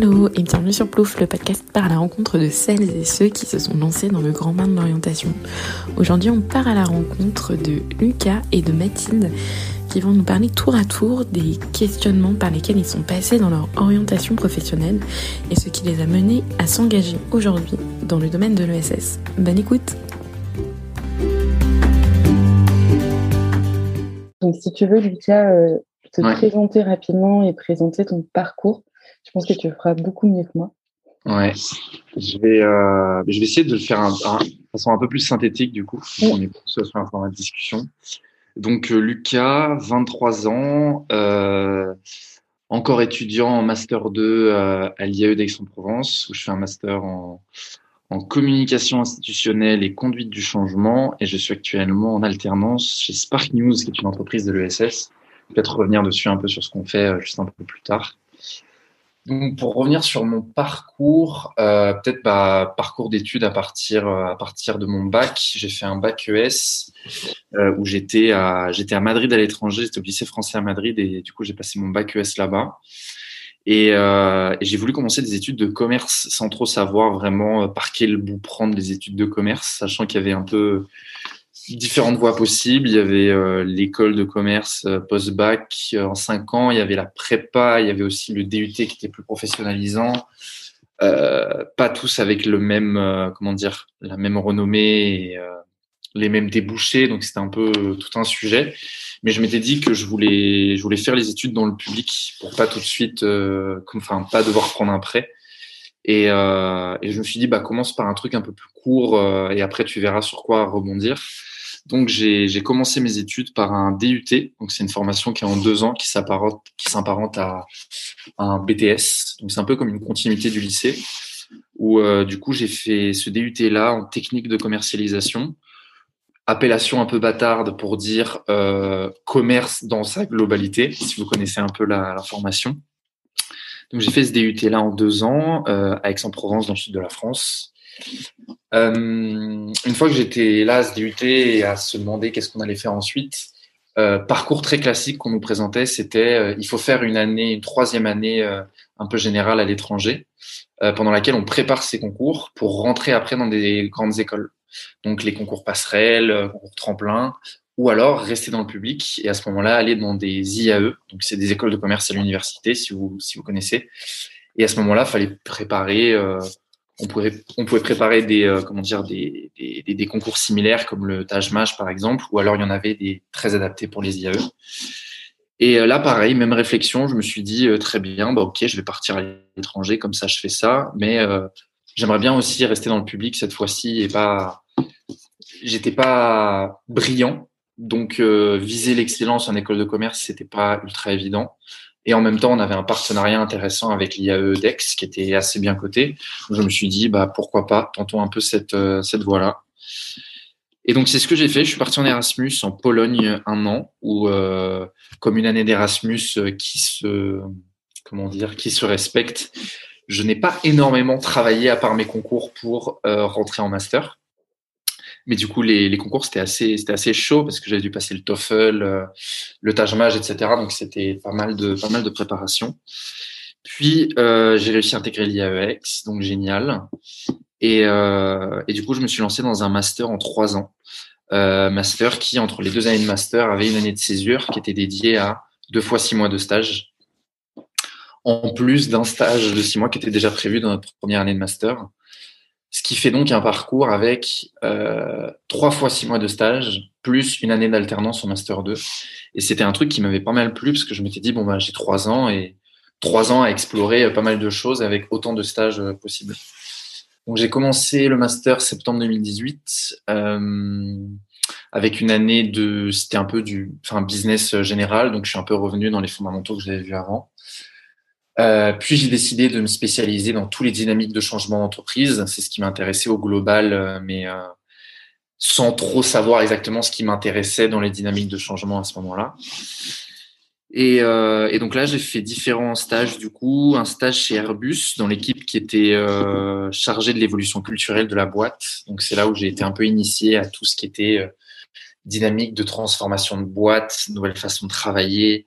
Hello et bienvenue sur Plouf, le podcast part à la rencontre de celles et ceux qui se sont lancés dans le grand bain de l'orientation. Aujourd'hui, on part à la rencontre de Lucas et de Mathilde qui vont nous parler tour à tour des questionnements par lesquels ils sont passés dans leur orientation professionnelle et ce qui les a menés à s'engager aujourd'hui dans le domaine de l'ESS. Bonne écoute Donc si tu veux, Lucas, euh, te présenter rapidement et présenter ton parcours je pense que tu le feras beaucoup mieux que moi. Ouais, je vais, euh, je vais essayer de le faire un, de façon un peu plus synthétique du coup. On est plus sur un format de discussion. Donc euh, Lucas, 23 ans, euh, encore étudiant en master 2 à l'IAE d'Aix-en-Provence où je fais un master en, en communication institutionnelle et conduite du changement et je suis actuellement en alternance chez Spark News qui est une entreprise de l'ESS. Peut-être revenir dessus un peu sur ce qu'on fait juste un peu plus tard. Donc, pour revenir sur mon parcours, euh, peut-être bah, parcours d'études à partir euh, à partir de mon bac. J'ai fait un bac ES euh, où j'étais à j'étais à Madrid à l'étranger. J'étais au lycée français à Madrid et du coup j'ai passé mon bac ES là-bas. Et, euh, et j'ai voulu commencer des études de commerce sans trop savoir vraiment par quel bout prendre les études de commerce, sachant qu'il y avait un peu différentes voies possibles. Il y avait euh, l'école de commerce euh, post-bac euh, en cinq ans. Il y avait la prépa. Il y avait aussi le DUT qui était plus professionnalisant. pas tous avec le même, comment dire, la même renommée et les mêmes débouchés. Donc c'était un peu tout un sujet. Mais je m'étais dit que je voulais, je voulais faire les études dans le public pour pas tout de suite, enfin pas devoir prendre un prêt. Et, et, je me suis dit, bah commence par un truc un peu plus court et après tu verras sur quoi rebondir. Donc j'ai commencé mes études par un DUT, donc c'est une formation qui est en deux ans, qui s'apparente à, un BTS. Donc c'est un peu comme une continuité du lycée, où euh, du coup j'ai fait ce DUT là en technique de commercialisation, appellation un peu bâtarde pour dire euh, commerce dans sa globalité, si vous connaissez un peu la, formation. Donc j'ai fait ce DUT là en deux ans euh, à Aix-en-Provence dans le sud de la France. Euh, une fois que j'étais là à se DUT et à se demander qu'est-ce qu'on allait faire ensuite, euh, parcours très classique qu'on nous présentait, c'était euh, il faut faire une année, une troisième année un peu générale à l'étranger, pendant laquelle on prépare ses concours pour rentrer après dans des grandes écoles. Donc les concours passerelles, concours tremplin, ou alors rester dans le public et à ce moment-là aller dans des IAE, donc c'est des écoles de commerce à l'université si vous si vous connaissez. Et à ce moment-là, fallait préparer on pouvait, préparer des, euh, comment dire, des, concours similaires comme le Taj Mahal par exemple, ou alors il y en avait des très adaptés pour les IAE. Et euh, là, pareil, même réflexion, je me suis dit euh, très bien, bah ok, je vais partir à l'étranger, comme ça je fais ça, mais j'aimerais bien aussi rester dans le public cette fois-ci et pas, j'étais pas brillant, donc viser l'excellence en école de commerce, c'était pas ultra évident. Et en même temps, on avait un partenariat intéressant avec l'IAE DEX qui était assez bien coté. je me suis dit, bah, pourquoi pas, tentons un peu cette, euh, cette voie-là. Et donc, c'est ce que j'ai fait. Je suis parti en Erasmus en Pologne un an, où, euh, comme une année d'Erasmus euh, qui se, comment dire, qui se respecte, je n'ai pas énormément travaillé à part mes concours pour rentrer en master. Mais du coup, les, les concours, c'était assez, c'était assez chaud parce que j'avais dû passer le TOEFL, euh, le Tajmaj, etc. Donc, c'était pas mal de, pas mal de préparation. Puis, euh, j'ai réussi à intégrer l'IAEX, donc génial. Et, euh, et, du coup, je me suis lancé dans un master en trois ans. Euh, master qui, entre les deux années de master, avait une année de césure qui était dédiée à deux fois six mois de stage, en plus d'un stage de six mois qui était déjà prévu dans notre première année de master. Ce qui fait donc un parcours avec euh, trois fois six mois de stage, plus une année d'alternance au Master 2. Et c'était un truc qui m'avait pas mal plu, parce que je m'étais dit, bon, bah, j'ai trois ans et trois ans à explorer pas mal de choses avec autant de stages euh, possibles. Donc j'ai commencé le Master septembre 2018, euh, avec une année de, c'était un peu du, enfin, business général, donc je suis un peu revenu dans les fondamentaux que j'avais vus avant. Euh, puis j'ai décidé de me spécialiser dans tous les dynamiques de changement d'entreprise. C'est ce qui m'intéressait au global, euh, mais euh, sans trop savoir exactement ce qui m'intéressait dans les dynamiques de changement à ce moment-là. Et, et, donc là, j'ai fait différents stages du coup. Un stage chez Airbus dans l'équipe qui était chargée de l'évolution culturelle de la boîte. Donc c'est là où j'ai été un peu initié à tout ce qui était dynamique de transformation de boîte, nouvelle façon de travailler,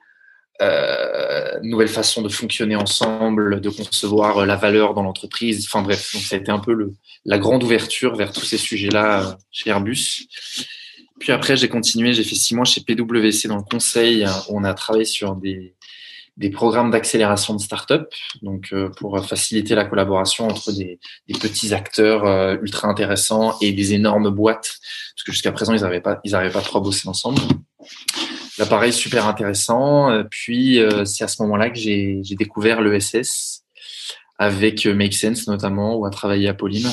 euh, nouvelle façon de fonctionner ensemble, de concevoir la valeur dans l'entreprise. Enfin bref, donc ça a été un peu le, la grande ouverture vers tous ces sujets-là chez Airbus. Puis après, j'ai continué, j'ai fait six mois chez PwC dans le conseil, où on a travaillé sur des, des programmes d'accélération de start-up, donc euh, pour faciliter la collaboration entre des, des petits acteurs euh, ultra intéressants et des énormes boîtes, parce que jusqu'à présent, ils n'arrivaient pas, ils pas trop à bosser ensemble. Là, pareil, super intéressant. Euh, puis, c'est à ce moment-là que j'ai découvert l'ESS avec Make Sense notamment, où a travaillé Apolline.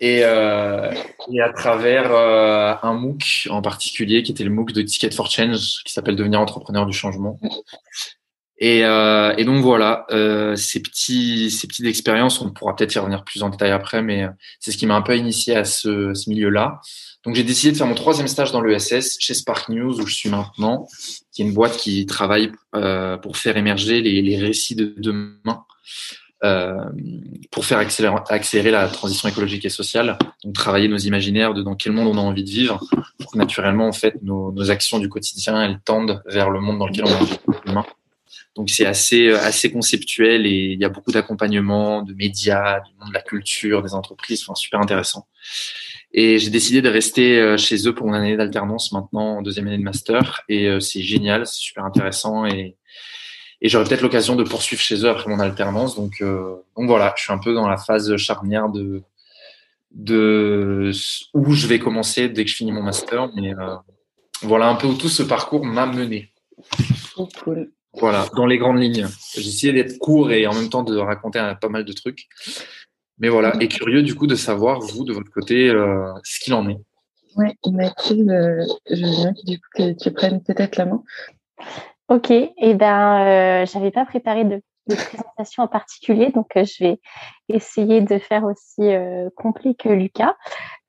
Et, euh, et, à travers euh, un MOOC en particulier, qui était le MOOC de Ticket for Change, qui s'appelle Devenir entrepreneur du changement. Et, euh, et donc voilà, euh, ces petits, ces petites expériences, on pourra peut-être y revenir plus en détail après, mais c'est ce qui m'a un peu initié à ce, milieu-là. Donc j'ai décidé de faire mon troisième stage dans l'ESS chez Spark News où je suis maintenant, qui est une boîte qui travaille euh, pour faire émerger les, récits de demain euh, pour faire accélérer, la transition écologique et sociale, donc travailler nos imaginaires de dans quel monde on a envie de vivre, pour que naturellement, en fait, nos, nos actions du quotidien, elles tendent vers le monde dans lequel on a envie de vivre Donc c'est assez, assez conceptuel et il y a beaucoup d'accompagnement, de médias, du monde de la culture, des entreprises, enfin super intéressant. Et j'ai décidé de rester euh, chez eux pour mon année d'alternance maintenant, en deuxième année de master. Et euh, c'est génial, c'est super intéressant et et j'aurai peut-être l'occasion de poursuivre chez eux après mon alternance. Donc, euh, donc voilà, je suis un peu dans la phase charnière de, de où je vais commencer dès que je finis mon master. Mais euh, voilà un peu où tout ce parcours m'a mené. cool. Voilà, dans les grandes lignes. J'ai essayé d'être court et en même temps de raconter pas mal de trucs. Mais voilà, et curieux du coup de savoir, vous, de votre côté, euh, ce qu'il en est. Oui, Mathilde, je veux bien du coup, que tu prennes peut-être la main. Ok, et eh ben, euh, j'avais pas préparé de, présentation en particulier, donc euh, je vais essayer de faire aussi euh, complet que Lucas.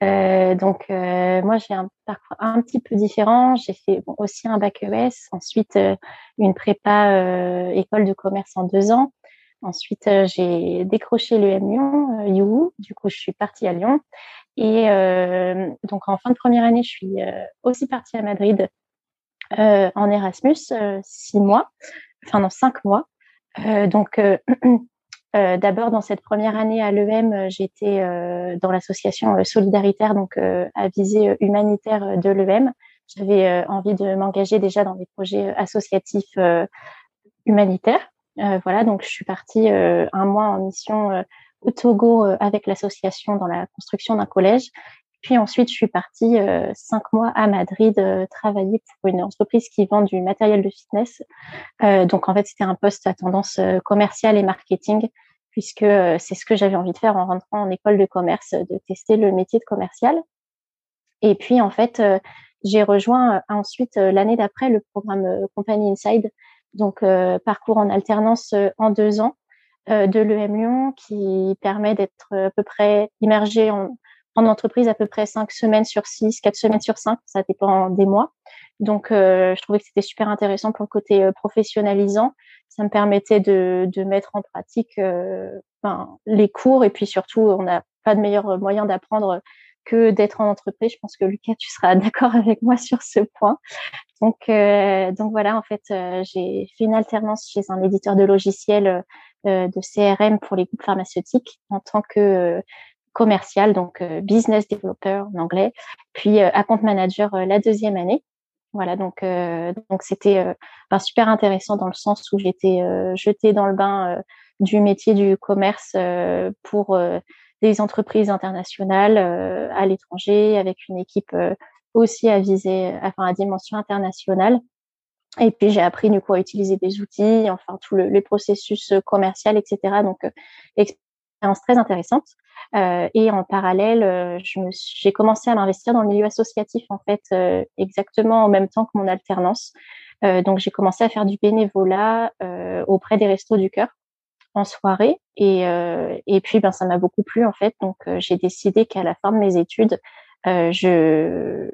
Euh, donc moi j'ai un parcours un petit peu différent. J'ai fait aussi un bac ES, ensuite une prépa école de commerce en deux ans. Ensuite j'ai décroché le Lyon, You. Du coup je suis partie à Lyon. Et donc en fin de première année je suis aussi partie à Madrid euh, en Erasmus, euh, six mois, enfin non, cinq mois. Euh, donc, d'abord, dans cette première année à l'EM, j'étais dans l'association solidaritaire, donc à visée humanitaire de l'EM. J'avais envie de m'engager déjà dans des projets associatifs humanitaires. voilà, donc je suis partie un mois en mission au Togo avec l'association dans la construction d'un collège puis ensuite, je suis partie euh, cinq mois à Madrid euh, travailler pour une entreprise qui vend du matériel de fitness. Euh, donc en fait, c'était un poste à tendance commerciale et marketing, puisque c'est ce que j'avais envie de faire en rentrant en école de commerce, de tester le métier de commercial. Et puis en fait, j'ai rejoint ensuite l'année d'après le programme Company Inside, donc parcours en alternance en deux ans de l'EM Lyon, qui permet d'être à peu près immergé en en entreprise à peu près cinq semaines sur six, quatre semaines sur cinq, ça dépend des mois. Donc, euh, je trouvais que c'était super intéressant pour le côté euh, professionnalisant. Ça me permettait de, de mettre en pratique euh, ben, les cours et puis surtout, on n'a pas de meilleur moyen d'apprendre que d'être en entreprise. Je pense que Lucas, tu seras d'accord avec moi sur ce point. Donc, donc voilà, en fait, j'ai fait une alternance chez un éditeur de logiciels de CRM pour les groupes pharmaceutiques en tant que commercial, donc euh, business developer en anglais, puis euh, account manager euh, la deuxième année. Voilà, donc donc c'était ben, super intéressant dans le sens où j'étais jetée dans le bain du métier du commerce pour des entreprises internationales à l'étranger avec une équipe aussi à viser, enfin à dimension internationale. Et puis j'ai appris du coup à utiliser des outils, enfin tout le, les processus commercial, etc. Donc expérience très intéressante. Euh, et en parallèle, euh, j'ai commencé à m'investir dans le milieu associatif en fait euh, exactement en même temps que mon alternance. donc j'ai commencé à faire du bénévolat auprès des restos du cœur en soirée et, et puis ben ça m'a beaucoup plu en fait. Donc j'ai décidé qu'à la fin de mes études, je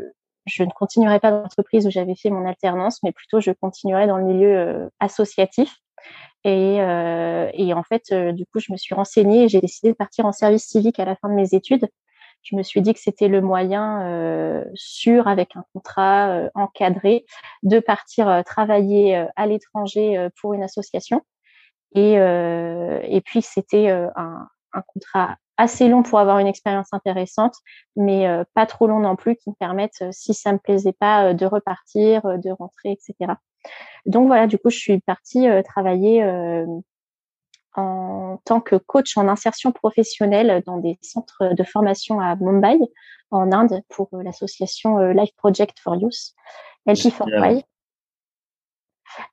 je ne continuerai pas dans l'entreprise où j'avais fait mon alternance, mais plutôt je continuerai dans le milieu associatif et, euh, et en fait, euh, du coup, je me suis renseignée et j'ai décidé de partir en service civique à la fin de mes études. je me suis dit que c'était le moyen sûr, avec un contrat encadré, de partir travailler à l'étranger pour une association. Et, puis c'était un, contrat assez long pour avoir une expérience intéressante, mais euh, pas trop long non plus, qui me permettent, euh, si ça me plaisait pas, euh, de repartir, de rentrer, etc. Donc voilà, du coup, je suis partie travailler en tant que coach en insertion professionnelle dans des centres de formation à Mumbai, en Inde, pour l'association Life Project for Youth, LP for Why.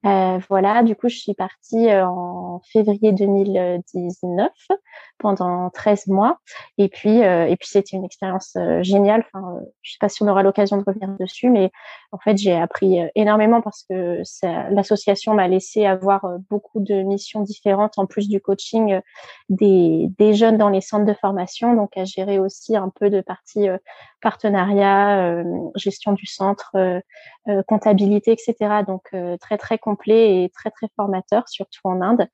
Euh, voilà, du coup, je suis partie euh, en février 2019 pendant 13 mois. Et puis, euh, et puis c'était une expérience géniale. Enfin, je sais pas si on aura l'occasion de revenir dessus, mais en fait, j'ai appris énormément parce que l'association m'a laissé avoir beaucoup de missions différentes en plus du coaching des, jeunes dans les centres de formation, donc à gérer aussi un peu de partie partenariat, gestion du centre, comptabilité, etc. Donc très très complet et très très formateur, surtout en Inde.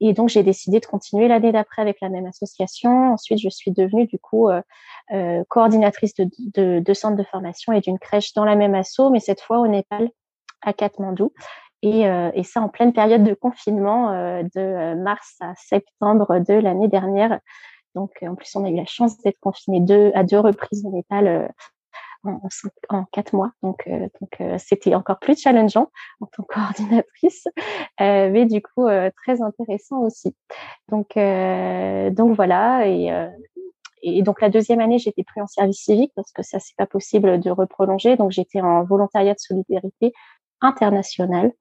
Et donc, j'ai décidé de continuer l'année d'après avec la même association. Ensuite, je suis devenue du coup euh, euh, coordinatrice de, de, de centres de formation et d'une crèche dans la même asso, mais cette fois au Népal, à Katmandou. Et, euh, ça en pleine période de confinement de mars à septembre de l'année dernière. Donc, en plus, on a eu la chance d'être confinés deux, à deux reprises au Népal en, quatre mois. Donc, euh, donc euh, c'était encore plus challengeant en tant que coordinatrice, euh, mais du coup très intéressant aussi. Donc, donc voilà. Et, et donc la deuxième année, j'étais plus en service civique parce que ça c'est pas possible de reprolonger. Donc j'étais en volontariat de solidarité internationale.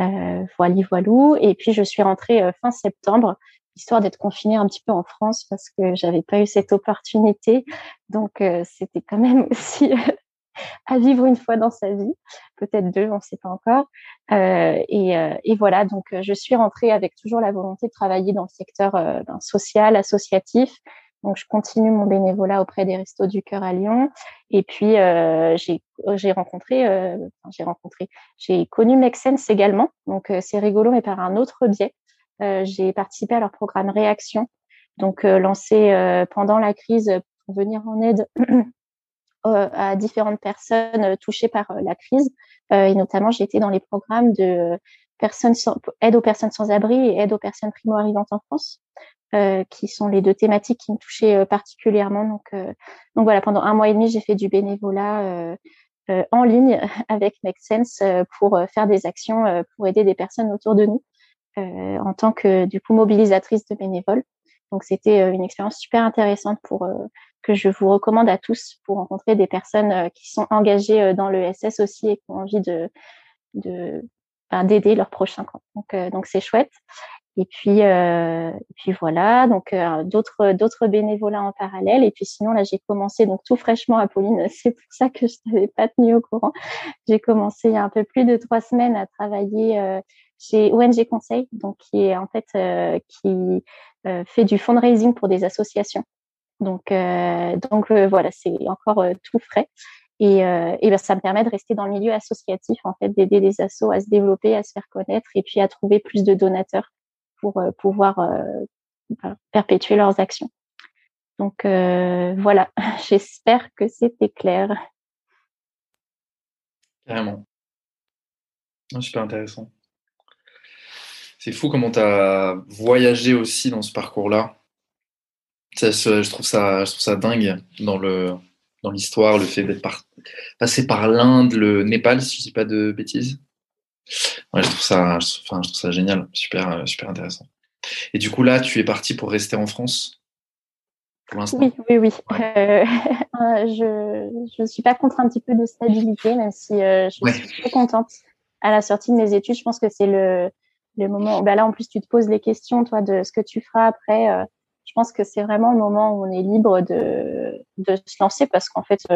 Euh, voilà, voilou. Et puis je suis rentrée fin septembre histoire d'être confinée un petit peu en France parce que j'avais pas eu cette opportunité. Donc euh, c'était quand même aussi à vivre une fois dans sa vie, peut-être deux, on ne sait pas encore. Euh, et, euh, et, voilà, donc je suis rentrée avec toujours la volonté de travailler dans le secteur ben, social, associatif. Donc je continue mon bénévolat auprès des Restos du Cœur à Lyon. Et puis j'ai rencontré, j'ai rencontré, j'ai connu Make Sense également. Donc c'est rigolo, mais par un autre biais. Euh, j'ai participé à leur programme Réaction, donc euh, lancé euh, pendant la crise pour venir en aide à différentes personnes touchées par la crise. et notamment, j'ai été dans les programmes de personnes aide aux personnes sans abri et aide aux personnes primo-arrivantes en France, qui sont les deux thématiques qui me touchaient particulièrement. Donc, donc voilà, pendant un mois et demi, j'ai fait du bénévolat en ligne avec Make Sense pour faire des actions pour aider des personnes autour de nous. Euh, en tant que du coup mobilisatrice de bénévoles. Donc c'était euh, une expérience super intéressante pour euh, que je vous recommande à tous pour rencontrer des personnes qui sont engagées dans le SS aussi et qui ont envie de de ben, d'aider leurs prochains. Donc donc c'est chouette. Et puis, euh, puis voilà, donc euh, d'autres d'autres bénévolats en parallèle. Et puis sinon là, j'ai commencé donc tout fraîchement, Apolline. C'est pour ça que je t'avais pas tenu au courant. J'ai commencé il y a un peu plus de trois semaines à travailler euh, chez ONG Conseil, donc qui est en fait euh, qui euh, fait du fundraising pour des associations. Donc donc voilà, c'est encore tout frais. Et, et ben, ça me permet de rester dans le milieu associatif, en fait, d'aider les assos à se développer, à se faire connaître et puis à trouver plus de donateurs pour euh, pouvoir euh, perpétuer leurs actions. Donc euh, voilà, j'espère que c'était clair. Carrément. Super intéressant. C'est fou comment tu as voyagé aussi dans ce parcours-là. Je trouve ça, je trouve ça dingue dans le dans l'histoire, le fait d'être passé par l'Inde, le Népal, si je dis pas de bêtises. Ouais, je trouve ça, enfin, je trouve ça génial, super, euh, super intéressant. Et du coup, là, tu es parti pour rester en France? Pour l'instant? Oui, oui, oui. Euh, je ne suis pas contre un petit peu de stabilité, même si euh, je suis très contente à la sortie de mes études. Je pense que c'est le, le moment. Bah là, en plus, tu te poses les questions, toi, de ce que tu feras après. je pense que c'est vraiment le moment où on est libre de, de se lancer parce qu'en fait,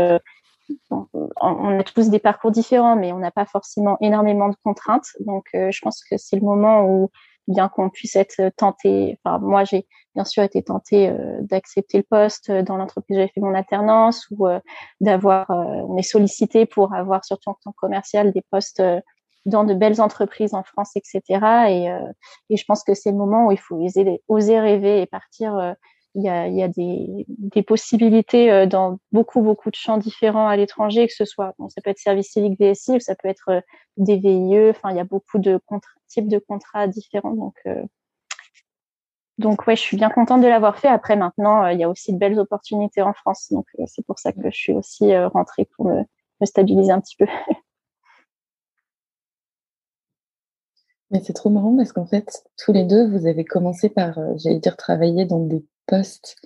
on a tous des parcours différents, mais on n'a pas forcément énormément de contraintes. Donc, euh, je pense que c'est le moment où, bien qu'on puisse être tenté, enfin, moi, j'ai bien sûr été tentée euh, d'accepter le poste dans l'entreprise où j'ai fait mon alternance ou euh, d'avoir, on est sollicité pour avoir, surtout en tant que commercial, des postes dans de belles entreprises en France, etc. Et, et je pense que c'est le moment où il faut oser, oser rêver et partir il y a, y a des, des, possibilités dans beaucoup, beaucoup de champs différents à l'étranger, que ce soit, bon, ça peut être service civique VSI, ça peut être des VIE, enfin, il y a beaucoup de types de contrats différents. Donc, donc ouais, je suis bien contente de l'avoir fait. Après, maintenant, il y a aussi de belles opportunités en France. Donc, c'est pour ça que je suis aussi rentrée pour me, me stabiliser un petit peu. Mais c'est trop marrant parce qu'en fait, tous les deux, vous avez commencé par, euh, j'allais dire, travailler dans des postes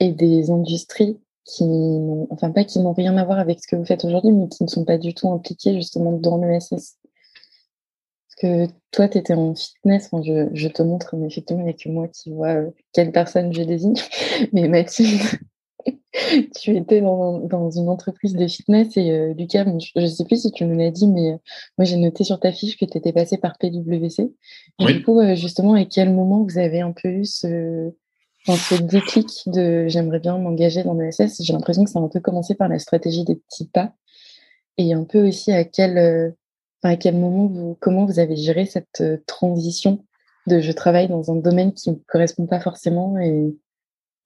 et des industries qui n'ont, enfin pas qui n'ont rien à voir avec ce que vous faites aujourd'hui, mais qui ne sont pas du tout impliqués justement dans l'ESS. Parce que toi, tu étais en fitness, je, je, te montre, mais effectivement, il n'y a que moi qui vois euh, quelle personne je désigne. Mais Mathilde, tu étais dans, dans, une entreprise de fitness et euh, Lucas, je ne sais plus si tu nous l'as dit, mais euh, moi j'ai noté sur ta fiche que tu étais passé par PWC. Du coup, euh, justement, à quel moment vous avez un peu eu ce, ce déclic de j'aimerais bien m'engager dans l'ESS J'ai l'impression que ça a un peu commencé par la stratégie des petits pas. Et un peu aussi à quel, à quel moment vous, comment vous avez géré cette transition de je travaille dans un domaine qui ne correspond pas forcément et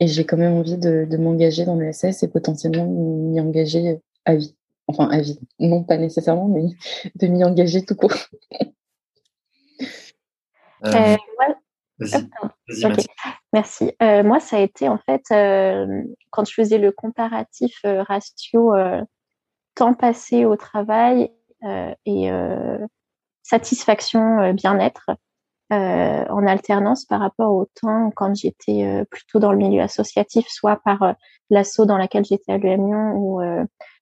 et j'ai quand même envie de, m'engager dans le SS et potentiellement m'y engager à vie. Enfin, à vie. Non, pas nécessairement, mais de m'y engager tout court. Euh, Merci. Euh, moi, ça a été en fait euh, quand je faisais le comparatif ratio temps passé au travail et satisfaction bien-être. Euh, en alternance par rapport au temps quand j'étais euh, plutôt dans le milieu associatif, soit par euh, l'assaut dans laquelle j'étais à l'UM ou,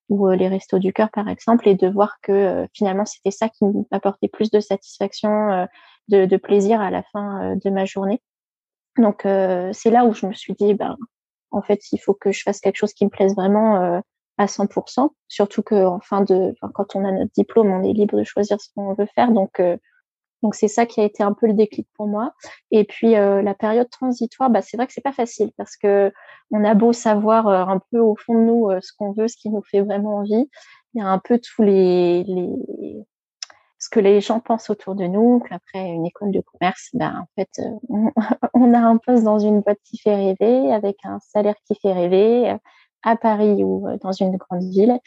ou les Restos du Cœur, par exemple, et de voir que finalement c'était ça qui m'apportait plus de satisfaction, de, de, plaisir à la fin de ma journée. Donc c'est là où je me suis dit, ben, en fait, il faut que je fasse quelque chose qui me plaise vraiment à 100%, surtout que en fin de, quand on a notre diplôme, on est libre de choisir ce qu'on veut faire. Donc donc c'est ça qui a été un peu le déclic pour moi. Et puis euh, la période transitoire, bah, c'est vrai que c'est pas facile parce que on a beau savoir euh, un peu au fond de nous euh, ce qu'on veut, ce qui nous fait vraiment envie, il y a un peu tous les, ce que les gens pensent autour de nous. Qu'après une école de commerce, ben en fait on, a un poste dans une boîte qui fait rêver, avec un salaire qui fait rêver, à Paris ou dans une grande ville.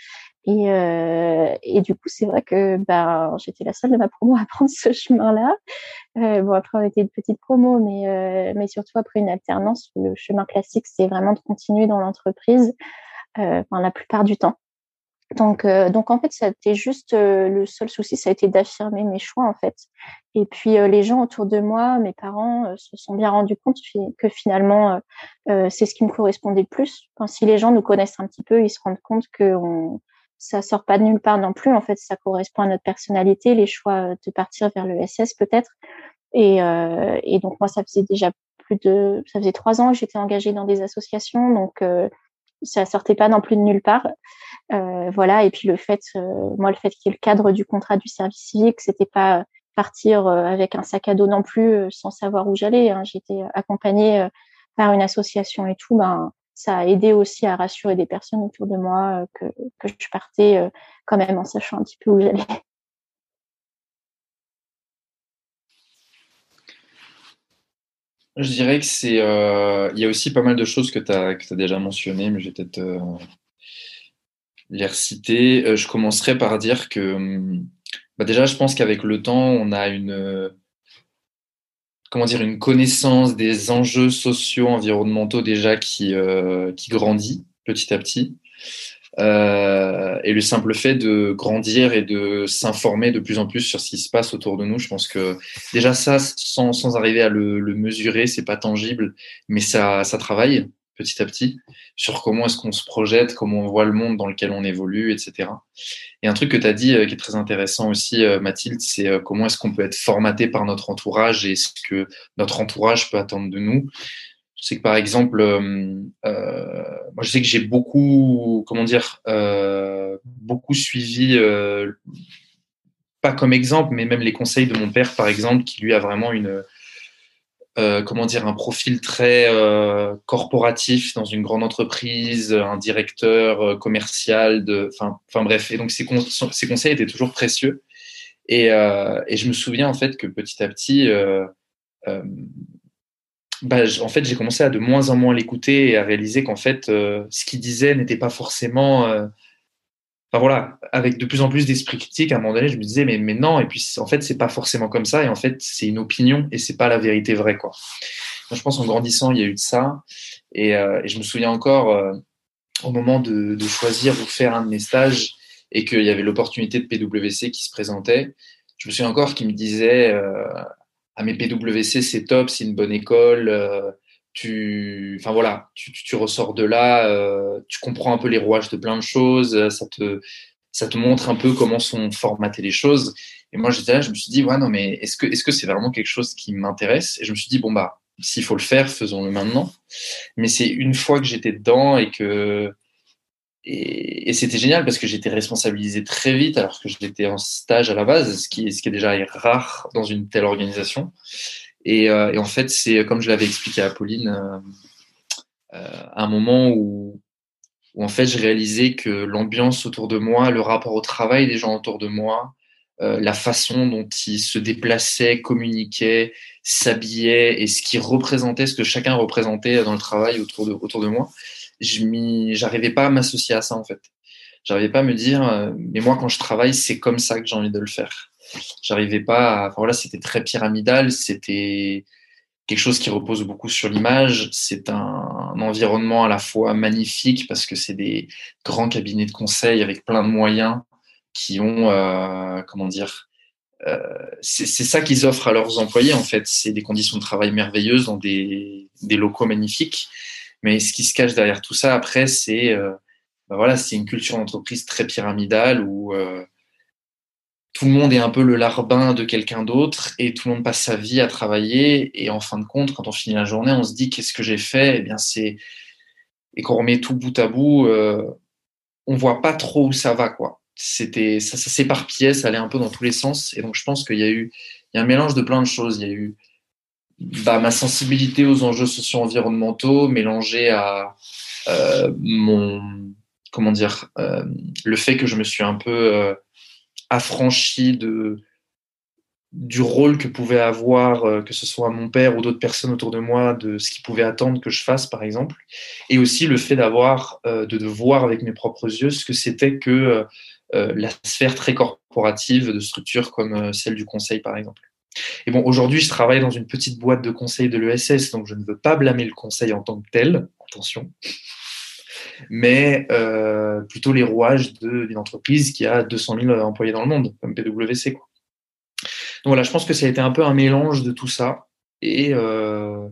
Et, euh, et du coup, c'est vrai que ben, j'étais la seule de ma promo à prendre ce chemin-là. Euh, bon, après, on était une petite promo, mais, euh, mais surtout après une alternance, le chemin classique, c'est vraiment de continuer dans l'entreprise euh, la plupart du temps. Donc, euh, donc en fait, c'était juste euh, le seul souci, ça a été d'affirmer mes choix en fait. Et puis euh, les gens autour de moi, mes parents, se sont bien rendus compte que finalement c'est ce qui me correspondait le plus. Enfin, si les gens nous connaissent un petit peu, ils se rendent compte que on, ça sort pas de nulle part non plus. En fait, ça correspond à notre personnalité, les choix de partir vers le SS peut-être. Et, et donc moi, ça faisait déjà plus de, ça faisait trois ans que j'étais engagée dans des associations, donc ça sortait pas non plus de nulle part. Euh, voilà. Et puis le fait, euh, moi, le fait qu'il y ait le cadre du contrat du service civique, c'était pas partir euh, avec un sac à dos non plus sans savoir où j'allais. Hein. J'étais accompagnée par une association et tout. Ben, ça a aidé aussi à rassurer des personnes autour de moi que, que je partais quand même en sachant un petit peu où j'allais. Je dirais que c'est. Euh, il y a aussi pas mal de choses que tu as, déjà mentionnées, mais je vais peut-être euh, les reciter. Euh, je commencerai par dire que. Hum, bah déjà, je pense qu'avec le temps, on a une. Comment dire, une connaissance des enjeux sociaux, environnementaux déjà qui, qui grandit petit à petit. Euh, et le simple fait de grandir et de s'informer de plus en plus sur ce qui se passe autour de nous, je pense que déjà ça, sans, sans arriver à le, le mesurer, c'est pas tangible, mais ça, ça travaille petit à petit sur comment est-ce qu'on se projette, comment on voit le monde dans lequel on évolue, etc. Et un truc que tu as dit euh, qui est très intéressant aussi, euh, Mathilde, c'est comment est-ce qu'on peut être formaté par notre entourage et ce que notre entourage peut attendre de nous. Sais que par exemple, euh, euh, moi je sais que j'ai beaucoup, comment dire, euh, beaucoup suivi, pas comme exemple, mais même les conseils de mon père, par exemple, qui lui a vraiment une, comment dire, un profil très corporatif dans une grande entreprise, un directeur commercial, de, enfin, bref. Et donc ces, ces, conseils étaient toujours précieux. Et, et, je me souviens en fait que petit à petit bah, en fait, j'ai commencé à de moins en moins l'écouter et à réaliser qu'en fait, euh, ce qu'il disait n'était pas forcément. Euh, enfin voilà, avec de plus en plus d'esprit critique, à un moment donné, je me disais, mais, mais non, et puis en fait, c'est pas forcément comme ça, et en fait, c'est une opinion et c'est pas la vérité vraie, quoi. je pense en grandissant, il y a eu de ça, et, euh, et je me souviens encore au moment de, de, choisir ou faire un de mes stages et qu'il y avait l'opportunité de PWC qui se présentait. Je me souviens encore qu'il me disait ah mais PWC c'est top, c'est une bonne école, euh, tu, enfin voilà, tu, tu, ressors de là, euh, tu comprends un peu les rouages de plein de choses, ça te, ça te montre un peu comment sont formatées les choses. Et moi j'étais là, je me suis dit ouais non mais est-ce que, est-ce que c'est vraiment quelque chose qui m'intéresse? Et je me suis dit bon bah s'il faut le faire, faisons-le maintenant. Mais c'est une fois que j'étais dedans et que et, c'était génial parce que j'étais responsabilisé très vite alors que j'étais en stage à la base, ce qui, est déjà rare dans une telle organisation. Et, euh, en fait, c'est comme je l'avais expliqué à Pauline, euh, euh, un moment où, où en fait je réalisais que l'ambiance autour de moi, le rapport au travail des gens autour de moi, la façon dont ils se déplaçaient, communiquaient, s'habillaient et ce qui représentait, ce que chacun représentait dans le travail autour de, autour de moi, je j'arrivais pas à m'associer à ça en fait. J'arrivais pas à me dire, euh, mais moi quand je travaille, c'est comme ça que j'ai envie de le faire. J'arrivais pas. À, enfin, voilà, c'était très pyramidal. C'était quelque chose qui repose beaucoup sur l'image. C'est un, environnement à la fois magnifique parce que c'est des grands cabinets de conseil avec plein de moyens qui ont, euh, comment dire, euh, c'est ça qu'ils offrent à leurs employés en fait. C'est des conditions de travail merveilleuses dans des, des locaux magnifiques. Mais ce qui se cache derrière tout ça, après, c'est euh, ben voilà, c'est une culture d'entreprise très pyramidale où euh, tout le monde est un peu le larbin de quelqu'un d'autre et tout le monde passe sa vie à travailler. Et en fin de compte, quand on finit la journée, on se dit qu'est-ce que j'ai fait? Eh bien, c'est et qu'on remet tout bout à bout, euh, on voit pas trop où ça va, quoi. C'était ça, ça s'éparpillait, ça allait un peu dans tous les sens. Et donc, je pense qu'il y a eu il y a un mélange de plein de choses. Il y a eu bah, ma sensibilité aux enjeux socio-environnementaux mélangée à euh, mon comment dire euh, le fait que je me suis un peu euh, affranchi de du rôle que pouvait avoir euh, que ce soit mon père ou d'autres personnes autour de moi de ce qu'ils pouvaient attendre que je fasse par exemple. Et aussi le fait d'avoir euh, de, de voir avec mes propres yeux ce que c'était que la sphère très corporative de structures comme celle du conseil par exemple et bon, aujourd'hui, je travaille dans une petite boîte de conseil de l'ESS, donc je ne veux pas blâmer le conseil en tant que tel, attention, mais euh, plutôt les rouages d'une entreprise qui a 200 000 employés dans le monde, comme PwC. Quoi. Donc voilà, je pense que ça a été un peu un mélange de tout ça. Et, euh,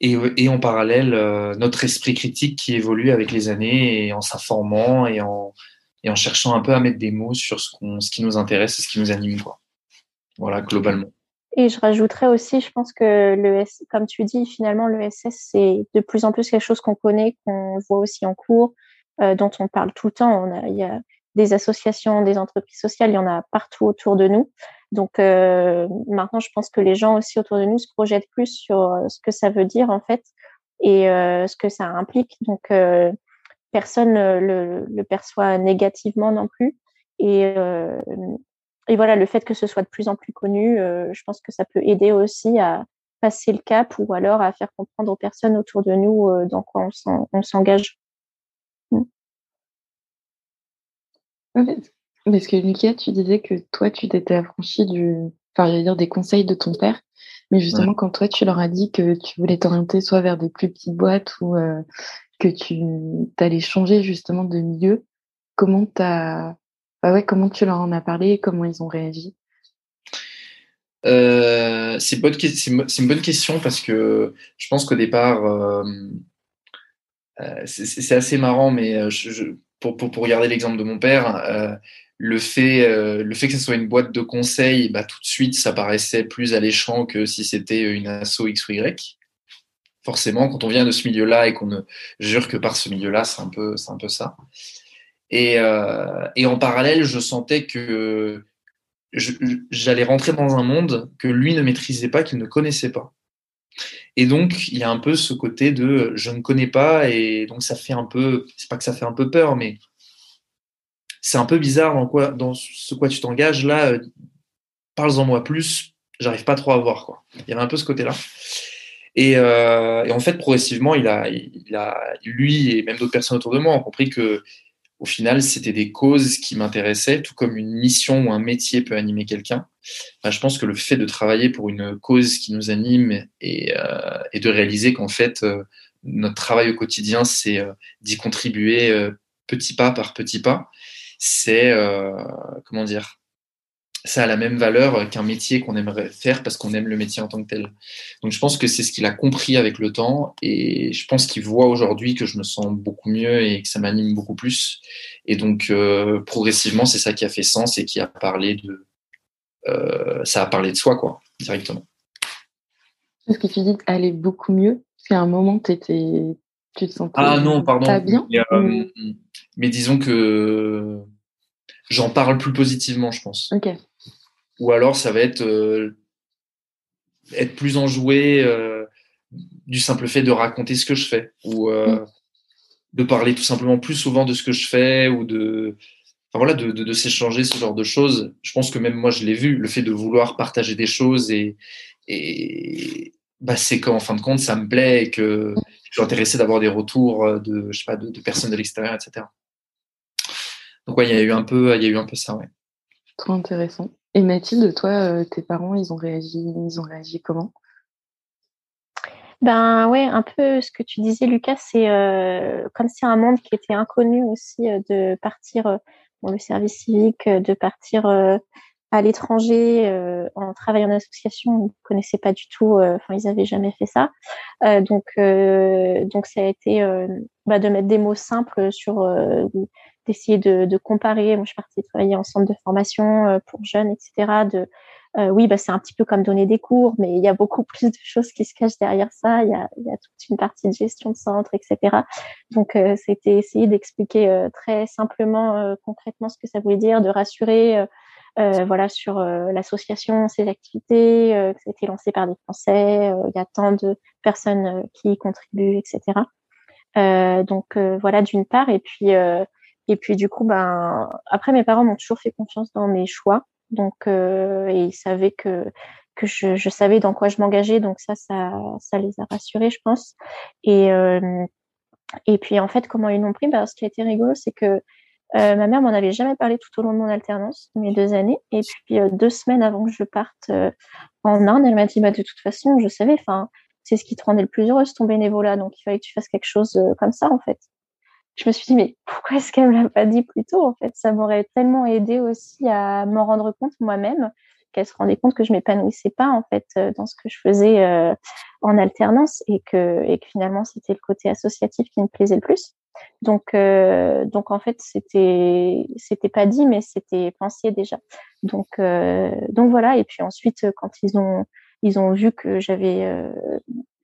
et, et, en parallèle, euh, notre esprit critique qui évolue avec les années et en s'informant et en, et en cherchant un peu à mettre des mots sur ce, qu'on, ce qui nous intéresse et ce qui nous anime. Quoi. Voilà, globalement. Et je rajouterais aussi, je pense que le comme tu dis, finalement, le SS, c'est de plus en plus quelque chose qu'on connaît, qu'on voit aussi en cours, euh, dont on parle tout le temps. On a, il y a des associations, des entreprises sociales, il y en a partout autour de nous. Donc euh, maintenant, je pense que les gens aussi autour de nous se projettent plus sur euh, ce que ça veut dire en fait et euh, ce que ça implique. Donc euh, personne le, le, perçoit négativement non plus. Et et voilà, le fait que ce soit de plus en plus connu, euh, je pense que ça peut aider aussi à passer le cap ou alors à faire comprendre aux personnes autour de nous euh, dans quoi on s'engage. Mm. Parce que Lucas, tu disais que toi, tu t'étais affranchi du, enfin, j'allais dire des conseils de ton père, mais justement, quand toi, tu leur as dit que tu voulais t'orienter soit vers des plus petites boîtes ou euh, que tu allais changer justement de milieu, comment t'as bah ouais, comment tu leur en as parlé Comment ils ont réagi? Euh, c'est, une bonne question parce que je pense qu'au départ, euh, euh, c'est, assez marrant, mais pour, regarder l'exemple de mon père, le, fait, le fait que ce soit une boîte de conseil, bah, tout de suite, ça paraissait plus alléchant que si c'était une asso X ou Y. Forcément, quand on vient de ce milieu-là et qu'on ne jure que par ce milieu-là, c'est un peu, c'est un peu ça. Et, euh, et en parallèle, je sentais que j'allais rentrer dans un monde que lui ne maîtrisait pas, qu'il ne connaissait pas. Et donc, il y a un peu ce côté de je ne connais pas, et donc ça fait un peu, c'est pas que ça fait un peu peur, mais c'est un peu bizarre dans, quoi, dans ce quoi tu t'engages là. Euh, Parle-en moi plus, j'arrive pas trop à voir. Quoi. Il y avait un peu ce côté-là. Et, en fait, progressivement, il a, lui et même d'autres personnes autour de moi ont compris que au final, c'était des causes qui m'intéressaient, tout comme une mission ou un métier peut animer quelqu'un. je pense que le fait de travailler pour une cause qui nous anime et, et de réaliser qu'en fait, notre travail au quotidien, c'est d'y contribuer petit pas par petit pas, c'est, comment dire, ça a la même valeur qu'un métier qu'on aimerait faire parce qu'on aime le métier en tant que tel. Donc je pense que c'est ce qu'il a compris avec le temps et je pense qu'il voit aujourd'hui que je me sens beaucoup mieux et que ça m'anime beaucoup plus. Et donc euh, progressivement, c'est ça qui a fait sens et qui a parlé de euh, ça a parlé de soi quoi directement. Est-ce que tu dis aller beaucoup mieux C'est un moment tu étais tu te sentais ah non pardon pas bien mais, euh, mais disons que j'en parle plus positivement je pense. Ok. Ou alors, ça va être euh, être plus enjoué euh, du simple fait de raconter ce que je fais ou euh, mm. de parler tout simplement plus souvent de ce que je fais ou de enfin, voilà de, de, s'échanger ce genre de choses. Je pense que même moi, je l'ai vu, le fait de vouloir partager des choses et, et bah, c'est qu'en fin de compte, ça me plaît et que je suis intéressé d'avoir des retours de, je sais pas, de, de personnes de l'extérieur, etc. Donc ouais, il y a eu un peu, il y a eu un peu ça, ouais. Trop intéressant. Et Mathilde, toi, euh, tes parents, ils ont réagi, ils ont réagi comment? Ben ouais, un peu ce que tu disais, Lucas, c'est euh, comme c'est un monde qui était inconnu aussi euh, de partir dans le service civique, de partir à l'étranger en travaillant en association, ils ne connaissaient pas du tout, enfin ils n'avaient jamais fait ça. donc ça a été bah, de mettre des mots simples sur d'essayer de, de, comparer. Moi, je suis partie travailler en centre de formation euh, pour jeunes, etc. De, euh, oui, bah, c'est un petit peu comme donner des cours, mais il y a beaucoup plus de choses qui se cachent derrière ça. Il y a, il y a toute une partie de gestion de centre, etc. Donc, euh, c'était essayer d'expliquer euh, très simplement, euh, concrètement ce que ça voulait dire, de rassurer. voilà sur l'association, ses activités, que été lancé par des Français, il y a tant de personnes qui y contribuent, etc. donc voilà d'une part, et puis et puis du coup, ben après mes parents m'ont toujours fait confiance dans mes choix, donc euh, et ils savaient que que je, je savais dans quoi je m'engageais, donc ça, ça, ça les a rassurés, je pense. Et euh, et puis en fait, comment ils l'ont pris? Ben, Ce qui a été rigolo, c'est que euh, ma mère m'en avait jamais parlé tout au long de mon alternance, mes deux années. Et puis euh, deux semaines avant que je parte euh, en Inde, elle m'a dit bah, de toute façon, je savais, enfin, c'est ce qui te rendait le plus heureuse ton bénévolat, donc il fallait que tu fasses quelque chose comme ça en fait je me suis dit, mais pourquoi est-ce qu'elle me l'a pas dit plus tôt En fait, ça m'aurait tellement aidé aussi à m'en rendre compte moi-même qu'elle se rendait compte que je m'épanouissais pas en fait euh, dans ce que je faisais euh, en alternance et que, et que finalement c'était le côté associatif qui me plaisait le plus. Donc, euh, donc en fait, c'était, c'était pas dit, mais c'était pensé déjà. Donc, euh, donc voilà. Et puis ensuite, quand ils ont, ils ont vu que j'avais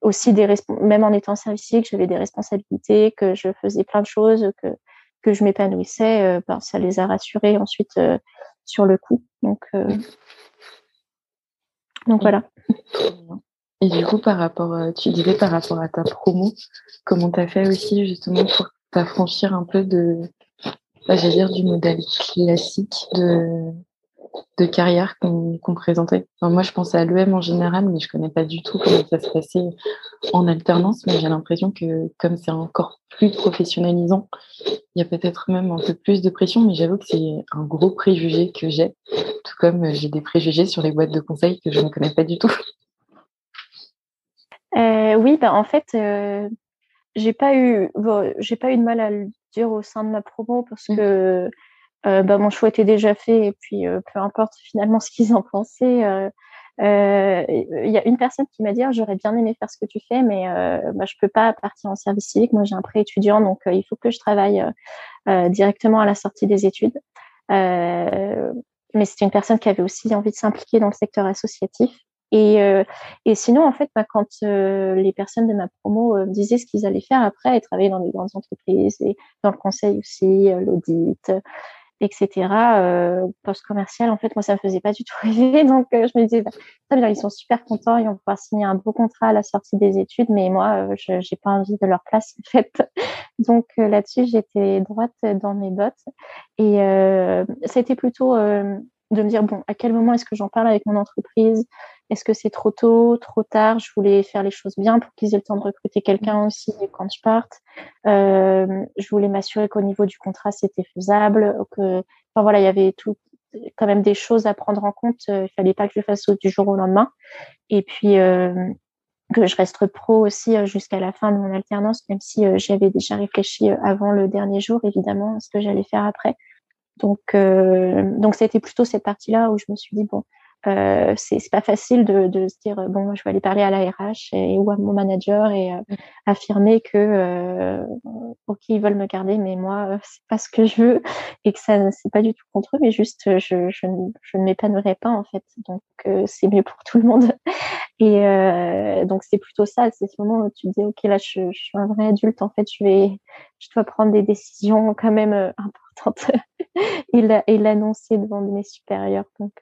aussi des même en étant service que j'avais des responsabilités, que je faisais plein de choses, que que je m'épanouissais, euh, ben, ça les a rassurés ensuite euh, sur le coup. Donc euh, donc voilà. Et du coup, par rapport, tu disais par rapport à ta promo, comment tu as fait aussi justement pour t'affranchir un peu de, bah, j'allais dire, du modèle classique de, de carrière qu'on présentait. moi, je pensais à l'EM en général, mais je connais pas du tout comment ça se passait en alternance. Mais j'ai l'impression que comme c'est encore plus professionnalisant, il y a peut-être même un peu plus de pression. Mais j'avoue que c'est un gros préjugé que j'ai, tout comme j'ai des préjugés sur les boîtes de conseil que je ne connais pas du tout. Euh, oui, bah en fait, euh, j'ai pas eu, j'ai pas eu de mal à le dire au sein de ma promo parce mmh. Euh, bah, mon choix était déjà fait et puis euh, peu importe finalement ce qu'ils en pensaient. Euh, il y a une personne qui m'a dit ah, j'aurais bien aimé faire ce que tu fais, mais bah, je peux pas partir en service civique. Moi, j'ai un prêt étudiant, donc il faut que je travaille directement à la sortie des études. mais c'était une personne qui avait aussi envie de s'impliquer dans le secteur associatif. Et, et sinon, en fait, bah, quand les personnes de ma promo me disaient ce qu'ils allaient faire après, et travailler dans des grandes entreprises et dans le conseil aussi, l'audit, etc. Euh, post-commercial, en fait, moi, ça me faisait pas du tout rêver. Donc, euh, je me disais, bah, bien, ils sont super contents, ils vont pouvoir signer un beau contrat à la sortie des études, mais moi, euh, je j'ai pas envie de leur place, en fait. Donc, euh, là-dessus, j'étais droite dans mes bottes. Et c'était plutôt de me dire, bon, à quel moment est-ce que j'en parle avec mon entreprise? Est-ce que c'est trop tôt, trop tard? Je voulais faire les choses bien pour qu'ils aient le temps de recruter quelqu'un aussi quand je parte. Euh, je voulais m'assurer qu'au niveau du contrat, c'était faisable. Que, enfin voilà, il y avait tout, quand même des choses à prendre en compte. Il fallait pas que je le fasse du jour au lendemain. Et puis euh, que je reste pro aussi jusqu'à la fin de mon alternance, même si j'y avais déjà réfléchi avant le dernier jour, évidemment, à ce que j'allais faire après. Donc, euh, donc c'était plutôt cette partie-là où je me suis dit bon, euh, c'est pas facile de, de, se dire bon je vais aller parler à la RH et, ou à mon manager et euh, affirmer que euh, ok ils veulent me garder mais moi euh, c'est pas ce que je veux et que ça c'est pas du tout contre eux mais juste je, je, je ne m'épanouirais pas en fait. Donc c'est mieux pour tout le monde et donc c'est plutôt ça c'est ce moment où tu te dis ok là je, suis un vrai adulte en fait je vais je dois prendre des décisions quand même importantes et l'annoncer devant mes supérieurs donc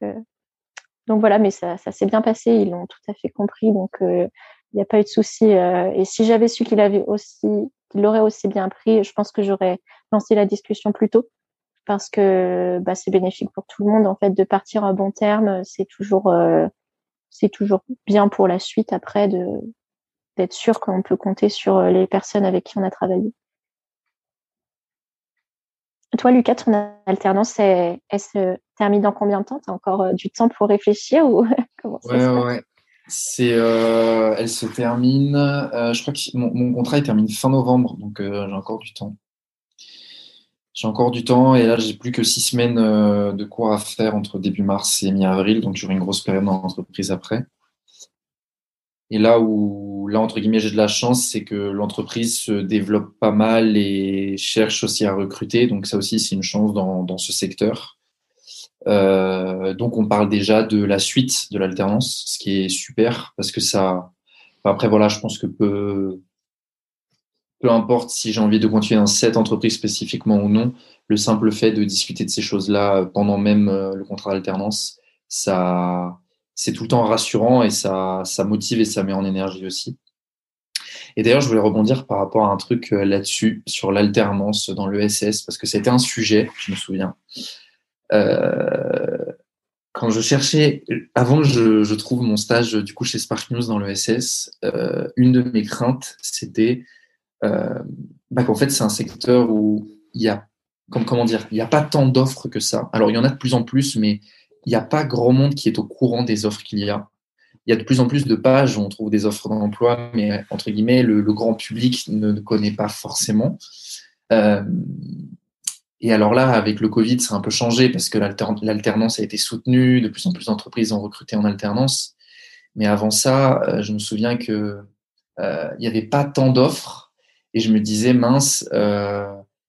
donc voilà, mais ça, s'est bien passé, ils l'ont tout à fait compris, donc euh, il n'y a pas eu de souci. Euh, et si j'avais su qu'il avait aussi, qu'il l'aurait aussi bien pris, je pense que j'aurais lancé la discussion plus tôt, parce que bah, c'est bénéfique pour tout le monde en fait de partir à bon terme. C'est toujours, euh, c'est toujours bien pour la suite après de d'être sûr qu'on peut compter sur les personnes avec qui on a travaillé. Toi, Lucas, ton alternance, elle, se termine dans combien de temps? Tu as encore euh, du temps pour réfléchir ou comment ça se ouais. C'est, euh, elle se termine, euh, je crois que mon, contrat il termine fin novembre, donc j'ai encore du temps. J'ai encore du temps et là j'ai plus que six semaines de cours à faire entre début mars et mi-avril, donc j'aurai une grosse période dans l'entreprise après. Et là où, là, entre guillemets, j'ai de la chance, c'est que l'entreprise se développe pas mal et cherche aussi à recruter. Donc, ça aussi, c'est une chance dans, dans ce secteur. Euh, donc, on parle déjà de la suite de l'alternance, ce qui est super parce que ça. Après, voilà, je pense que peu, peu importe si j'ai envie de continuer dans cette entreprise spécifiquement ou non, le simple fait de discuter de ces choses-là pendant même euh, le contrat d'alternance, ça, c'est tout le temps rassurant et ça, ça motive et ça met en énergie aussi. Et d'ailleurs, je voulais rebondir par rapport à un truc euh, là-dessus, sur l'alternance dans l'ESS, parce que c'était un sujet, je me souviens. Euh, quand je cherchais, avant que je, trouve mon stage du coup chez Spark News dans l'ESS, euh, une de mes craintes, c'était bah, qu'en fait, c'est un secteur où il y a, comment dire, il n'y a pas tant d'offres que ça. Alors, il y en a de plus en plus, mais il n'y a pas grand monde qui est au courant des offres qu'il y a. Il y a de plus en plus de pages où on trouve des offres d'emploi, mais entre guillemets, le, grand public ne, connaît pas forcément. Euh, et alors là, avec le Covid, ça a un peu changé parce que l'alternance a été soutenue, de plus en plus d'entreprises ont recruté en alternance. Mais avant ça, euh, je me souviens que euh, il n'y avait pas tant d'offres et je me disais mince,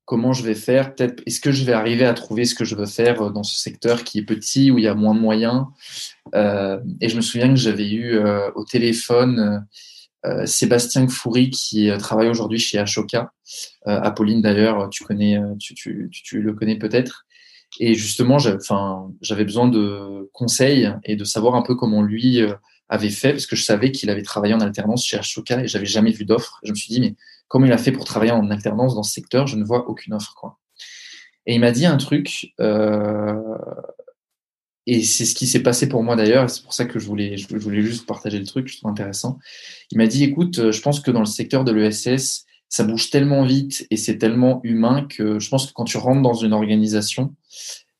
comment je vais faire? Peut-être, est-ce que je vais arriver à trouver ce que je veux faire euh, dans ce secteur qui est petit, où il y a moins de moyens? Euh, Et je me souviens que j'avais eu euh, au téléphone Sébastien Foury qui travaille aujourd'hui chez Ashoka. Apolline d'ailleurs, tu connais, tu, tu, tu le connais peut-être. Et justement, j'avais besoin de conseils et de savoir un peu comment lui avait fait, parce que je savais qu'il avait travaillé en alternance chez Ashoka et j'avais jamais vu d'offre. Je me suis dit, mais comment il a fait pour travailler en alternance dans ce secteur Je ne vois aucune offre. Et il m'a dit un truc, euh, et c'est ce qui s'est passé pour moi d'ailleurs, c'est pour ça que je voulais, juste partager le truc, je trouve intéressant. Il m'a dit, écoute, euh, je pense que dans le secteur de l'ESS, ça bouge tellement vite et c'est tellement humain que je pense que quand tu rentres dans une organisation,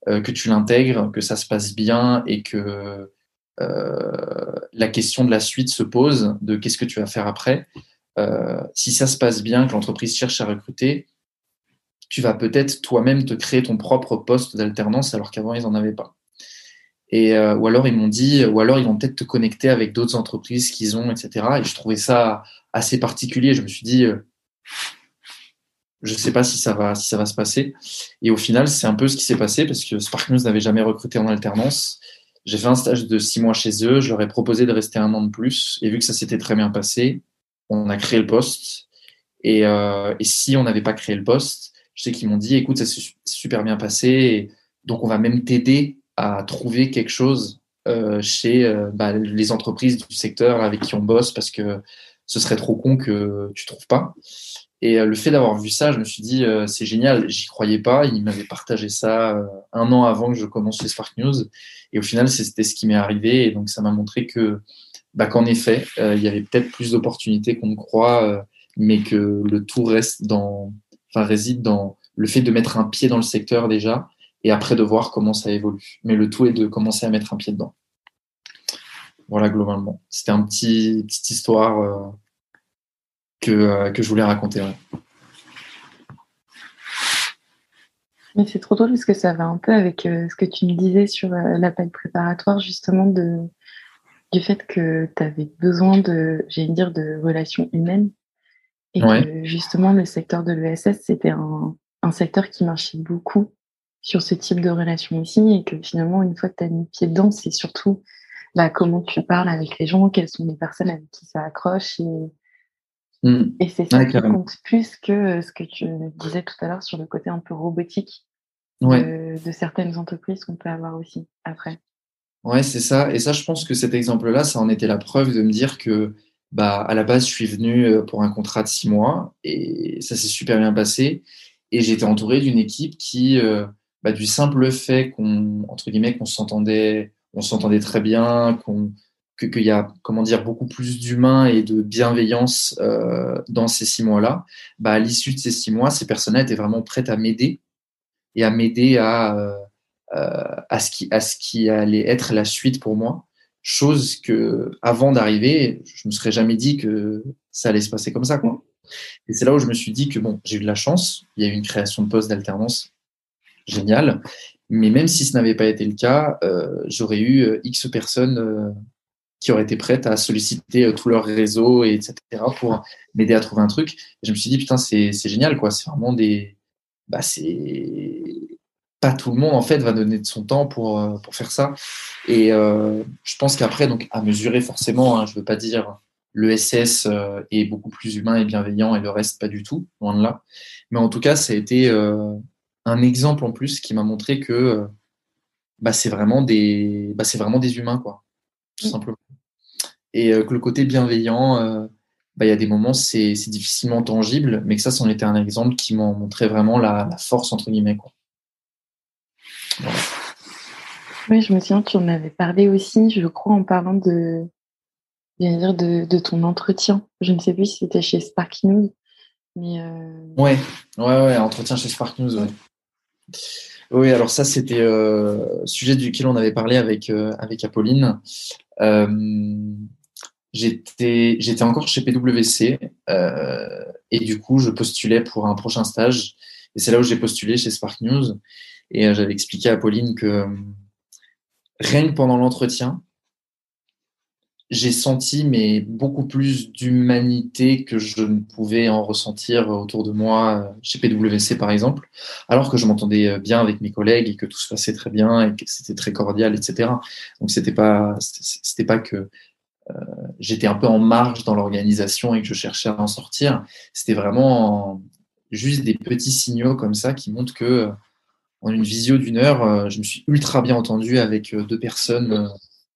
euh, que tu l'intègres, que ça se passe bien et que la question de la suite se pose, de qu'est-ce que tu vas faire après, euh, si ça se passe bien, que l'entreprise cherche à recruter, tu vas peut-être toi-même te créer ton propre poste d'alternance alors qu'avant ils n'en avaient pas. Et, euh, ou alors ils m'ont dit, ou alors ils vont peut-être te connecter avec d'autres entreprises qu'ils ont, etc. Et je trouvais ça assez particulier. Je me suis dit, euh, je ne sais pas si ça va, si ça va se passer. Et au final, c'est un peu ce qui s'est passé parce que Spark News n'avait jamais recruté en alternance. J'ai fait un stage de six mois chez eux. Je leur ai proposé de rester un an de plus. Et vu que ça s'était très bien passé, on a créé le poste. Euh, et, si on n'avait pas créé le poste, je sais qu'ils m'ont dit, écoute, ça s'est super bien passé, donc on va même t'aider à trouver quelque chose euh, chez euh, bah, les entreprises du secteur avec qui on bosse, parce que ce serait trop con que tu trouves pas. Et le fait d'avoir vu ça, je me suis dit, c'est génial, j'y croyais pas. Il m'avait partagé ça un an avant que je commence chez Spark News. Et au final, c'était ce qui m'est arrivé. Et donc, ça m'a montré que, bah, qu'en effet, il y avait peut-être plus d'opportunités qu'on ne croit, mais que le tout reste dans, enfin, réside dans le fait de mettre un pied dans le secteur déjà et après de voir comment ça évolue. Mais le tout est de commencer à mettre un pied dedans. Voilà, globalement. C'était un petit petite histoire euh, que, euh, que je voulais raconter. Mais c'est trop drôle parce que ça va un peu avec euh, ce que tu me disais sur l'appel préparatoire, justement, de, du fait que tu avais besoin de, j'ai dire, de relations humaines. Et que justement, le secteur de l'ESS, c'était un, un secteur qui marchait beaucoup sur ce type de relation aussi. Et que finalement, une fois que tu as mis pied dedans, c'est surtout bah, comment tu parles avec les gens, quelles sont les personnes avec qui ça accroche. Et, mmh. et c'est ça qui compte plus que euh, ce que tu disais tout à l'heure sur le côté un peu robotique de, certaines entreprises qu'on peut avoir aussi après. Ouais, c'est ça. Et ça, je pense que cet exemple-là, ça en était la preuve de me dire que, bah, à la base, je suis venu euh, pour un contrat de six mois et ça s'est super bien passé. Et j'étais entouré d'une équipe qui, euh, bah, du simple fait qu'on, entre guillemets, qu'on s'entendait on s'entendait très bien, qu'on qu'il y a comment dire beaucoup plus d'humain et de bienveillance euh, dans ces six mois-là, bah, à l'issue de ces six mois, ces personnes-là étaient vraiment prêtes à m'aider et à m'aider à, euh, à, ce qui, à ce qui allait être la suite pour moi. Chose que, avant d'arriver, je me serais jamais dit que ça allait se passer comme ça. Quoi. Et c'est là où je me suis dit que bon, j'ai eu de la chance. Il y a eu une création de poste d'alternance géniale. Mais même si ce n'avait pas été le cas, euh, j'aurais eu euh, X personnes euh, qui auraient été prêtes à solliciter tout leur réseau, et etc., pour m'aider à trouver un truc. Je me suis dit, putain, c'est génial, quoi. C'est vraiment des. Bah, c'est. Pas tout le monde, en fait, va donner de son temps pour, pour faire ça. Et je pense qu'après, donc, à mesurer forcément, hein, je ne veux pas dire le SS est beaucoup plus humain et bienveillant et le reste pas du tout, loin de là. Mais en tout cas, ça a été un exemple en plus qui m'a montré que euh, bah, c'est vraiment des bah, c'est vraiment des humains quoi tout mm. simplement et euh, que le côté bienveillant euh, bah, il y a des moments c'est difficilement tangible mais que ça c'en était un exemple qui m'a montré vraiment la, force entre guillemets quoi oui je me souviens tu en avais parlé aussi je crois en parlant de dire de, de ton entretien je ne sais plus si c'était chez Spark News mais ouais entretien chez Spark News ouais. Oui, alors ça, c'était euh, sujet duquel on avait parlé avec, euh, avec Apolline. Euh, j'étais, j'étais encore chez PwC euh, et du coup, je postulais pour un prochain stage. Et c'est là où j'ai postulé chez Spark News. Et j'avais expliqué à Apolline que rien que pendant l'entretien, j'ai senti mais beaucoup plus d'humanité que je ne pouvais en ressentir autour de moi euh, chez PwC par exemple, alors que je m'entendais euh, bien avec mes collègues et que tout se passait très bien et que c'était très cordial, etc. Donc c'était pas c'était pas que euh, j'étais un peu en marge dans l'organisation et que je cherchais à en sortir. C'était vraiment juste des petits signaux comme ça qui montrent que en une visio d'une heure, je me suis ultra bien entendu avec deux personnes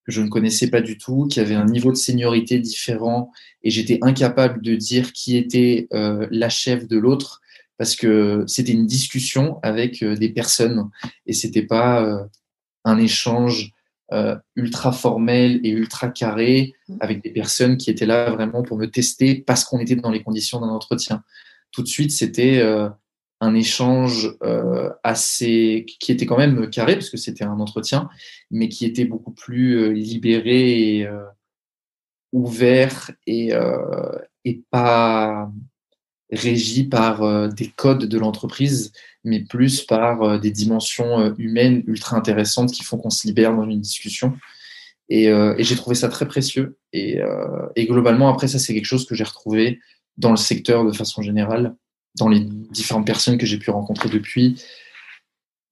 que je ne connaissais pas du tout, qui avait un niveau de seniorité différent, et j'étais incapable de dire qui était euh, la chef de l'autre, parce que c'était une discussion avec euh, des personnes, et c'était pas euh, un échange ultra formel et ultra carré avec des personnes qui étaient là vraiment pour me tester parce qu'on était dans les conditions d'un entretien. Tout de suite, c'était un échange euh, assez qui était quand même carré parce que c'était un entretien, mais qui était beaucoup plus euh, libéré et euh, ouvert et, et pas régi par des codes de l'entreprise, mais plus par des dimensions humaines ultra intéressantes qui font qu'on se libère dans une discussion. Et, j'ai trouvé ça très précieux. Et, et globalement, après, ça, c'est quelque chose que j'ai retrouvé dans le secteur de façon générale dans les différentes personnes que j'ai pu rencontrer depuis,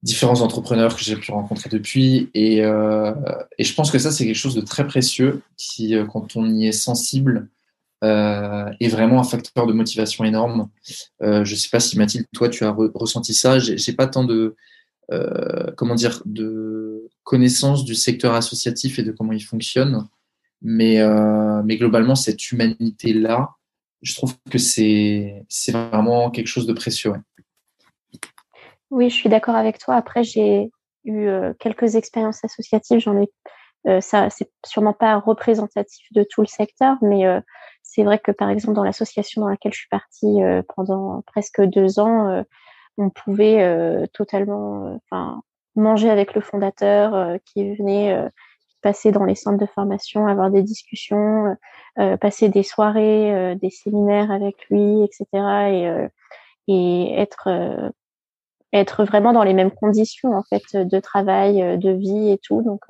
différents entrepreneurs que j'ai pu rencontrer depuis. Et, euh, je pense que ça, c'est quelque chose de très précieux qui, euh, quand on y est sensible, euh, est vraiment un facteur de motivation énorme. Je ne sais pas si Mathilde, toi, tu as ressenti ça. J'ai pas tant de, comment dire, de connaissance du secteur associatif et de comment il fonctionne. Mais, mais globalement, cette humanité-là, je trouve que c'est vraiment quelque chose de précieux. Oui, je suis d'accord avec toi. Après, j'ai eu quelques expériences associatives. J'en ai euh, ça, c'est sûrement pas représentatif de tout le secteur, mais euh, c'est vrai que par exemple dans l'association dans laquelle je suis partie euh, pendant presque deux ans, on pouvait totalement, enfin, manger avec le fondateur qui venait passer dans les centres de formation, avoir des discussions, passer des soirées, des séminaires avec lui, etc. Et, et être être vraiment dans les mêmes conditions en fait de travail, de vie et tout. Donc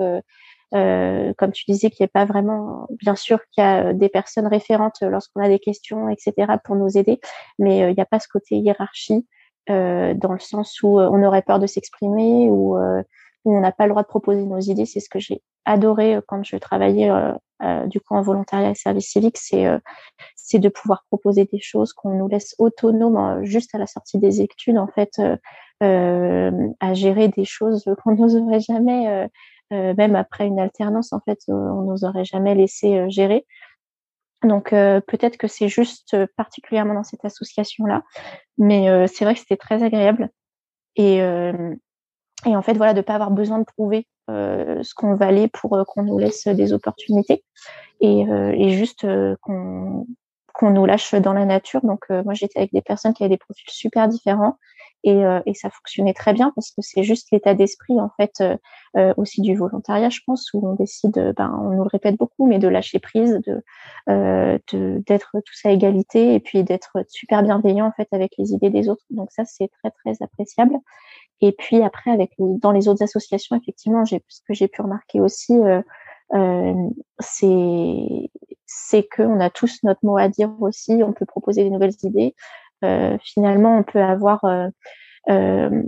euh, comme tu disais, qu'il n'y a pas vraiment, bien sûr qu'il y a euh, des personnes référentes lorsqu'on a des questions, etc., pour nous aider, mais euh, il n'y a pas ce côté hiérarchie dans le sens où on aurait peur de s'exprimer ou où on n'a pas le droit de proposer nos idées. C'est ce que j'ai adoré quand je travaillais du coup en volontariat et service civique, c'est c'est de pouvoir proposer des choses qu'on nous laisse autonomes juste à la sortie des études en fait à gérer des choses qu'on n'oserait jamais euh, même après une alternance, en fait, euh, on nous aurait jamais laissé euh, gérer. Donc peut-être que c'est juste particulièrement dans cette association-là, mais c'est vrai que c'était très agréable. Et, et en fait, voilà, de ne pas avoir besoin de prouver ce qu'on valait pour qu'on nous laisse des opportunités et, et juste qu'on qu'on nous lâche dans la nature. Donc moi, j'étais avec des personnes qui avaient des profils super différents et, euh, et, ça fonctionnait très bien parce que c'est juste l'état d'esprit en fait euh, euh, aussi du volontariat, je pense, où on décide, ben, on nous le répète beaucoup, mais de lâcher prise, de d'être tous à égalité et puis d'être super bienveillant en fait avec les idées des autres. Donc ça c'est très très appréciable. Et puis après avec dans les autres associations, effectivement, ce que j'ai pu remarquer aussi. Euh, c'est c'est qu'on a tous notre mot à dire aussi, on peut proposer des nouvelles idées, euh, finalement, on peut avoir euh, euh,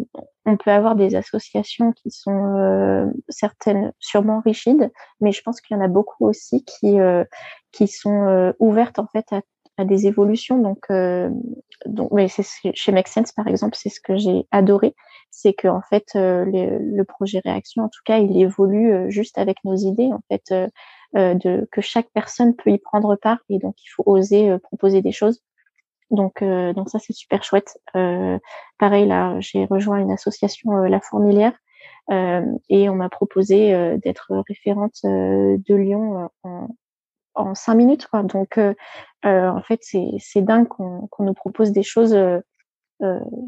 on peut avoir des associations qui sont certaines sûrement rigides, mais je pense qu'il y en a beaucoup aussi qui qui sont ouvertes en fait à, à des évolutions. Donc, donc, mais chez Make Sense par exemple, c'est ce que j'ai adoré, c'est que en fait le, le, projet Réaction, en tout cas, il évolue juste avec nos idées en fait, de que chaque personne peut y prendre part et donc il faut oser proposer des choses. Donc, euh, donc ça c'est super chouette. Euh, pareil là, j'ai rejoint une association euh, La Fourmilière et on m'a proposé d'être référente de Lyon en, en cinq minutes. Quoi. Donc, en fait, c'est dingue qu'on nous propose des choses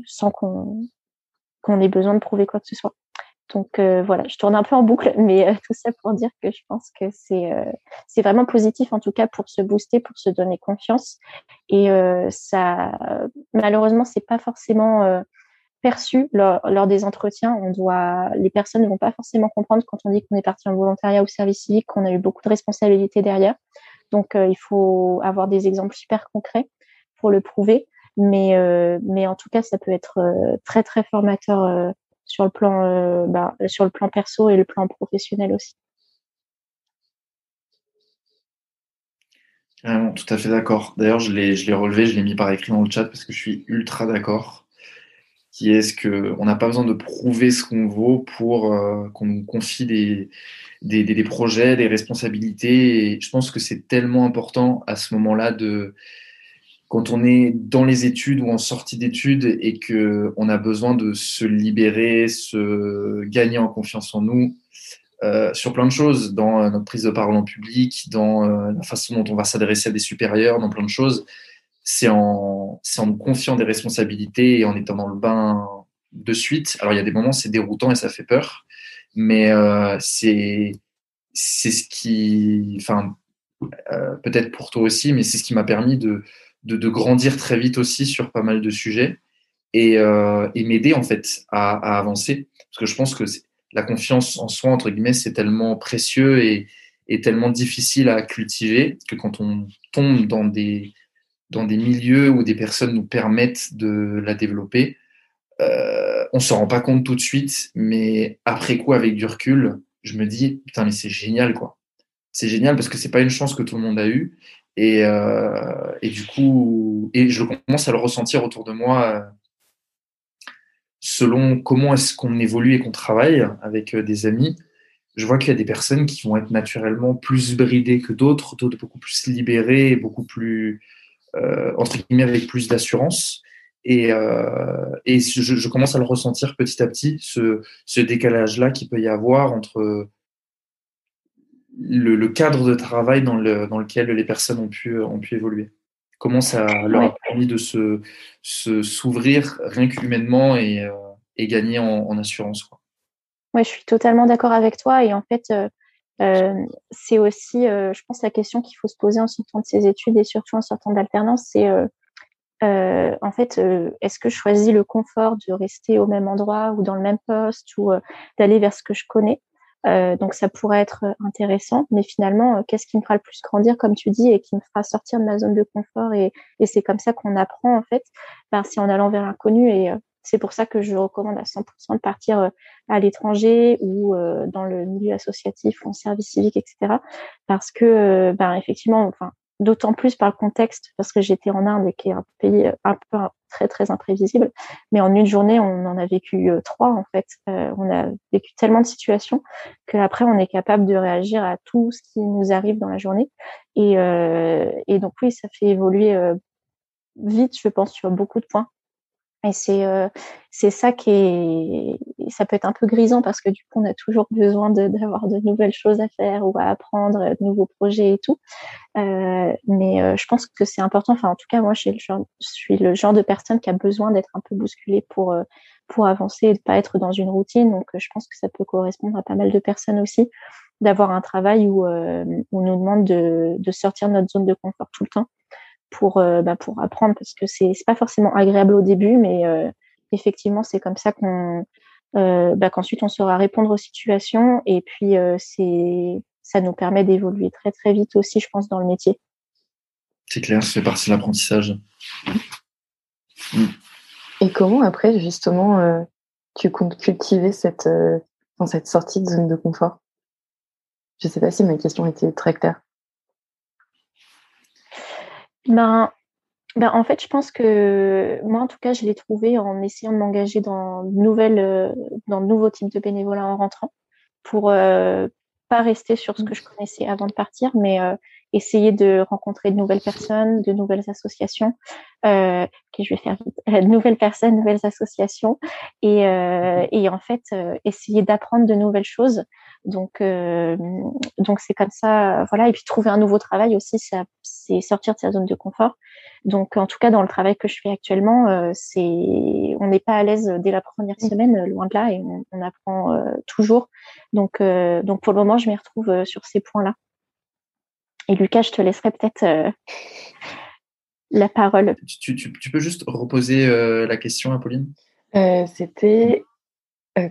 sans qu'on qu'on ait besoin de prouver quoi que ce soit. Donc euh, voilà, je tourne un peu en boucle, mais euh, tout ça pour dire que je pense que c'est euh, c'est vraiment positif en tout cas pour se booster, pour se donner confiance. Et ça, malheureusement, c'est pas forcément perçu lors, des entretiens. On doit, les personnes ne vont pas forcément comprendre quand on dit qu'on est parti en volontariat ou service civique, qu'on a eu beaucoup de responsabilités derrière. Donc il faut avoir des exemples super concrets pour le prouver. Mais mais en tout cas, ça peut être très très formateur sur le plan, euh, bah, sur le plan perso et le plan professionnel aussi. tout à fait d'accord. D'ailleurs, je l'ai relevé, je l'ai mis par écrit dans le chat parce que je suis ultra d'accord. Qui est ce qu'on n'a pas besoin de prouver ce qu'on vaut pour euh, qu'on nous confie des, des, projets, des responsabilités. Je pense que c'est tellement important à ce moment-là de, quand on est dans les études ou en sortie d'études et que on a besoin de se libérer, se gagner en confiance en nous euh, sur plein de choses, dans euh, notre prise de parole en public, dans la façon dont on va s'adresser à des supérieurs, dans plein de choses, c'est en, en nous confiant des responsabilités et en étant dans le bain de suite. Alors il y a des moments c'est déroutant et ça fait peur, mais c'est c'est ce qui, enfin peut-être pour toi aussi, mais c'est ce qui m'a permis de de, grandir très vite aussi sur pas mal de sujets et, euh, m'aider en fait à, avancer. Parce que je pense que la confiance en soi, entre guillemets, c'est tellement précieux et, tellement difficile à cultiver que quand on tombe dans des, dans des milieux où des personnes nous permettent de la développer, euh, on s'en rend pas compte tout de suite, mais après coup, avec du recul, je me dis, putain, mais c'est génial, quoi. C'est génial parce que c'est pas une chance que tout le monde a eue et, euh, et, du coup, et je commence à le ressentir autour de moi euh, selon comment est-ce qu'on évolue et qu'on travaille avec euh, des amis. Je vois qu'il y a des personnes qui vont être naturellement plus bridées que d'autres, d'autres beaucoup plus libérées, beaucoup plus entre guillemets avec plus d'assurance. Et, et je, commence à le ressentir petit à petit, ce, ce décalage-là qu'il peut y avoir entre le, cadre de travail dans, le, dans lequel les personnes ont pu, ont pu évoluer Comment ça leur a permis de se, s'ouvrir rien qu'humainement et, euh, et gagner en, assurance quoi. Oui, je suis totalement d'accord avec toi. Et en fait, euh, euh, c'est aussi, je pense, la question qu'il faut se poser en sortant de ses études et surtout en sortant d'alternance, c'est en fait, est-ce que je choisis le confort de rester au même endroit ou dans le même poste ou d'aller vers ce que je connais? Euh, donc ça pourrait être intéressant, mais finalement, euh, qu'est-ce qui me fera le plus grandir, comme tu dis, et qui me fera sortir de ma zone de confort Et, c'est comme ça qu'on apprend, en fait, ben, c'est en allant vers l'inconnu. Et euh, c'est pour ça que je recommande à 100% de partir à l'étranger ou dans le milieu associatif ou en service civique, etc. Parce que, ben, effectivement, enfin, d'autant plus par le contexte, parce que j'étais en Inde qui est un pays un peu très très imprévisible. Mais en une journée, on en a vécu euh, trois en fait. Euh, on a vécu tellement de situations qu'après on est capable de réagir à tout ce qui nous arrive dans la journée. Euh, et donc oui, ça fait évoluer vite, je pense, sur beaucoup de points. Et c'est euh, c'est ça qui est ça peut être un peu grisant parce que du coup on a toujours besoin d'avoir de, nouvelles choses à faire ou à apprendre, de nouveaux projets et tout. Euh, mais euh, je pense que c'est important. Enfin en tout cas moi je suis le genre, de personne qui a besoin d'être un peu bousculée pour euh, pour avancer et de pas être dans une routine. Donc je pense que ça peut correspondre à pas mal de personnes aussi d'avoir un travail où, euh, où on nous demande de, de sortir de notre zone de confort tout le temps pour, euh, bah, pour apprendre parce que c'est pas forcément agréable au début, mais euh, effectivement, c'est comme ça qu'on euh, bah, qu'ensuite on saura répondre aux situations et puis c'est ça nous permet d'évoluer très très vite aussi, je pense, dans le métier. C'est clair, ça fait partie de l'apprentissage. Mm. Et comment après justement tu comptes cultiver cette, dans cette sortie de zone de confort? Je ne sais pas si ma question était très claire. Ben, ben, en fait, je pense que moi, en tout cas, je l'ai trouvé en essayant de m'engager dans de nouvelles, euh, dans de nouveaux types de bénévolat en rentrant, pour euh, pas rester sur ce que je connaissais avant de partir, mais euh, essayer de rencontrer de nouvelles personnes, de nouvelles associations. Euh, je vais faire vite. de nouvelles personnes, nouvelles associations, et, et en fait essayer d'apprendre de nouvelles choses donc, euh, donc c'est comme ça, voilà. Et puis trouver un nouveau travail aussi, c'est sortir de sa zone de confort. Donc, en tout cas, dans le travail que je fais actuellement, euh, c'est, on n'est pas à l'aise dès la première mmh. semaine, loin de là, et on, apprend euh, toujours. Donc, donc pour le moment, je m'y retrouve sur ces points-là. Et Lucas, je te laisserai peut-être la parole. Tu, tu, tu, peux juste reposer la question, Apolline? C'était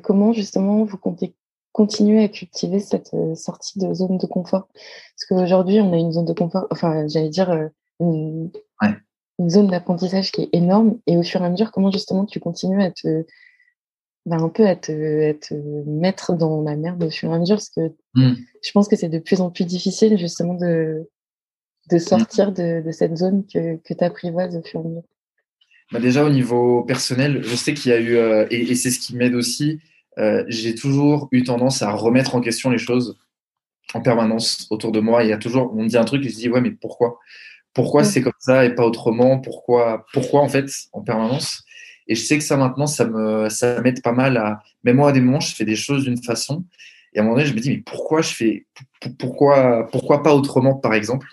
comment justement vous comptez continuer à cultiver cette euh, sortie de zone de confort. Parce qu'aujourd'hui, on a une zone de confort, enfin, j'allais dire, euh, une, zone d'apprentissage qui est énorme. Et au fur et à mesure, comment justement tu continues à te, ben, un peu à te, mettre dans la merde au fur et à mesure? Parce que mmh. je pense que c'est de plus en plus difficile justement de, de sortir de, de cette zone que, que tu apprivoises au fur et à mesure. Bah déjà au niveau personnel, je sais qu'il y a eu, euh, et, et c'est ce qui m'aide aussi, euh, j'ai toujours eu tendance à remettre en question les choses en permanence autour de moi. Il y a toujours, on me dit un truc et je dis ouais, mais pourquoi? Pourquoi c'est comme ça et pas autrement? Pourquoi, pourquoi en fait en permanence? Et je sais que ça maintenant, ça me, ça m'aide pas mal à. Même moi, à des moments, je fais des choses d'une façon et à un moment donné, je me dis, mais pourquoi je fais, pourquoi, pourquoi pas autrement, par exemple?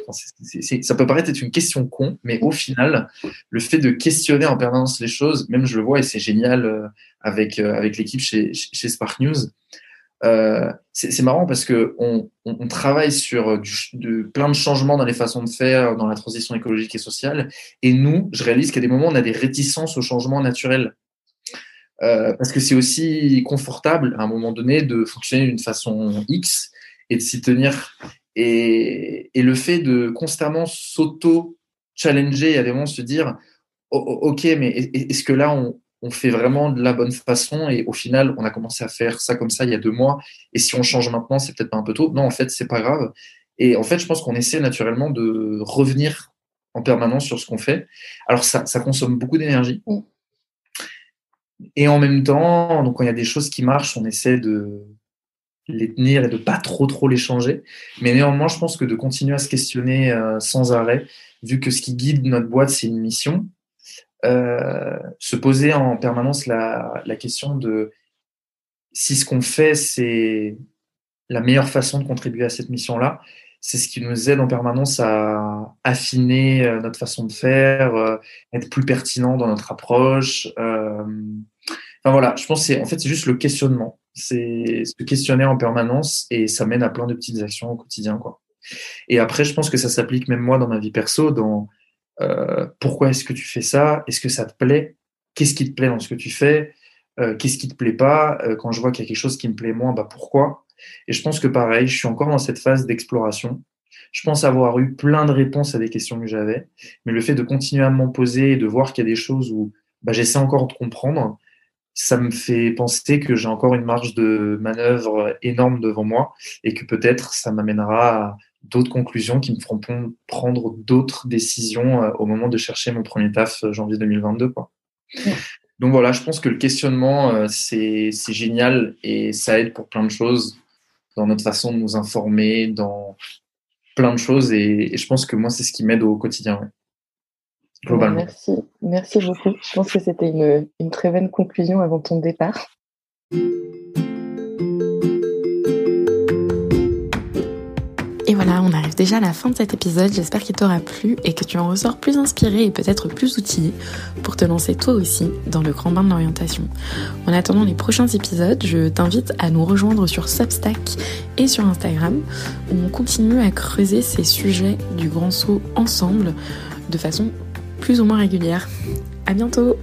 Ça peut paraître être une question con, mais au final, le fait de questionner en permanence les choses, même je le vois et c'est génial euh, avec, euh, avec l'équipe chez, chez Spark News. Euh, c'est marrant parce que on, travaille sur de, plein de changements dans les façons de faire, dans la transition écologique et sociale. Et nous, je réalise qu'à des moments, on a des réticences au changement naturel. Euh, parce que c'est aussi confortable à un moment donné de fonctionner d'une façon X et de s'y tenir. Et, le fait de constamment s'auto-challenger et à des moments se dire Ok, mais est-ce que là, on, fait vraiment de la bonne façon Et au final, on a commencé à faire ça comme ça il y a deux mois. Et si on change maintenant, c'est peut-être pas un peu tôt. Non, en fait, c'est pas grave. Et en fait, je pense qu'on essaie naturellement de revenir en permanence sur ce qu'on fait. Alors, ça, ça consomme beaucoup d'énergie. Et en même temps, donc quand il y a des choses qui marchent, on essaie de les tenir et de pas trop trop les changer. Mais néanmoins, je pense que de continuer à se questionner euh, sans arrêt, vu que ce qui guide notre boîte, c'est une mission, euh, se poser en permanence la, question de si ce qu'on fait, c'est la meilleure façon de contribuer à cette mission-là, c'est ce qui nous aide en permanence à affiner euh, notre façon de faire, être plus pertinent dans notre approche. Enfin voilà, je pense que c'est en fait c'est juste le questionnement, c'est se questionner en permanence et ça mène à plein de petites actions au quotidien quoi. Et après, je pense que ça s'applique même moi dans ma vie perso, dans euh, pourquoi est-ce que tu fais ça? Est-ce que ça te plaît? Qu'est-ce qui te plaît dans ce que tu fais? Euh, Qu'est-ce qui te plaît pas? Euh, Quand je vois qu'il y a quelque chose qui me plaît moins, bah pourquoi? Et je pense que pareil, je suis encore dans cette phase d'exploration. Je pense avoir eu plein de réponses à des questions que j'avais, mais le fait de continuer à m'en poser et de voir qu'il y a des choses où bah, j'essaie encore de comprendre, ça me fait penser que j'ai encore une marge de manœuvre énorme devant moi et que peut-être ça m'amènera à d'autres conclusions qui me feront prendre d'autres décisions euh, au moment de chercher mon premier taf euh, janvier 2022. Quoi. Donc voilà, je pense que le questionnement, euh, c'est génial et ça aide pour plein de choses dans notre façon de nous informer, dans plein de choses. Et, je pense que moi, c'est ce qui m'aide au quotidien. Globalement. Merci, merci beaucoup. Je pense que c'était une, une très bonne conclusion avant ton départ. Et voilà, on arrive déjà à la fin de cet épisode. J'espère qu'il t'aura plu et que tu en ressors plus inspiré et peut-être plus outillé pour te lancer toi aussi dans le grand bain de l'orientation. En attendant les prochains épisodes, je t'invite à nous rejoindre sur Substack et sur Instagram où on continue à creuser ces sujets du grand saut ensemble de façon plus ou moins régulière. À bientôt!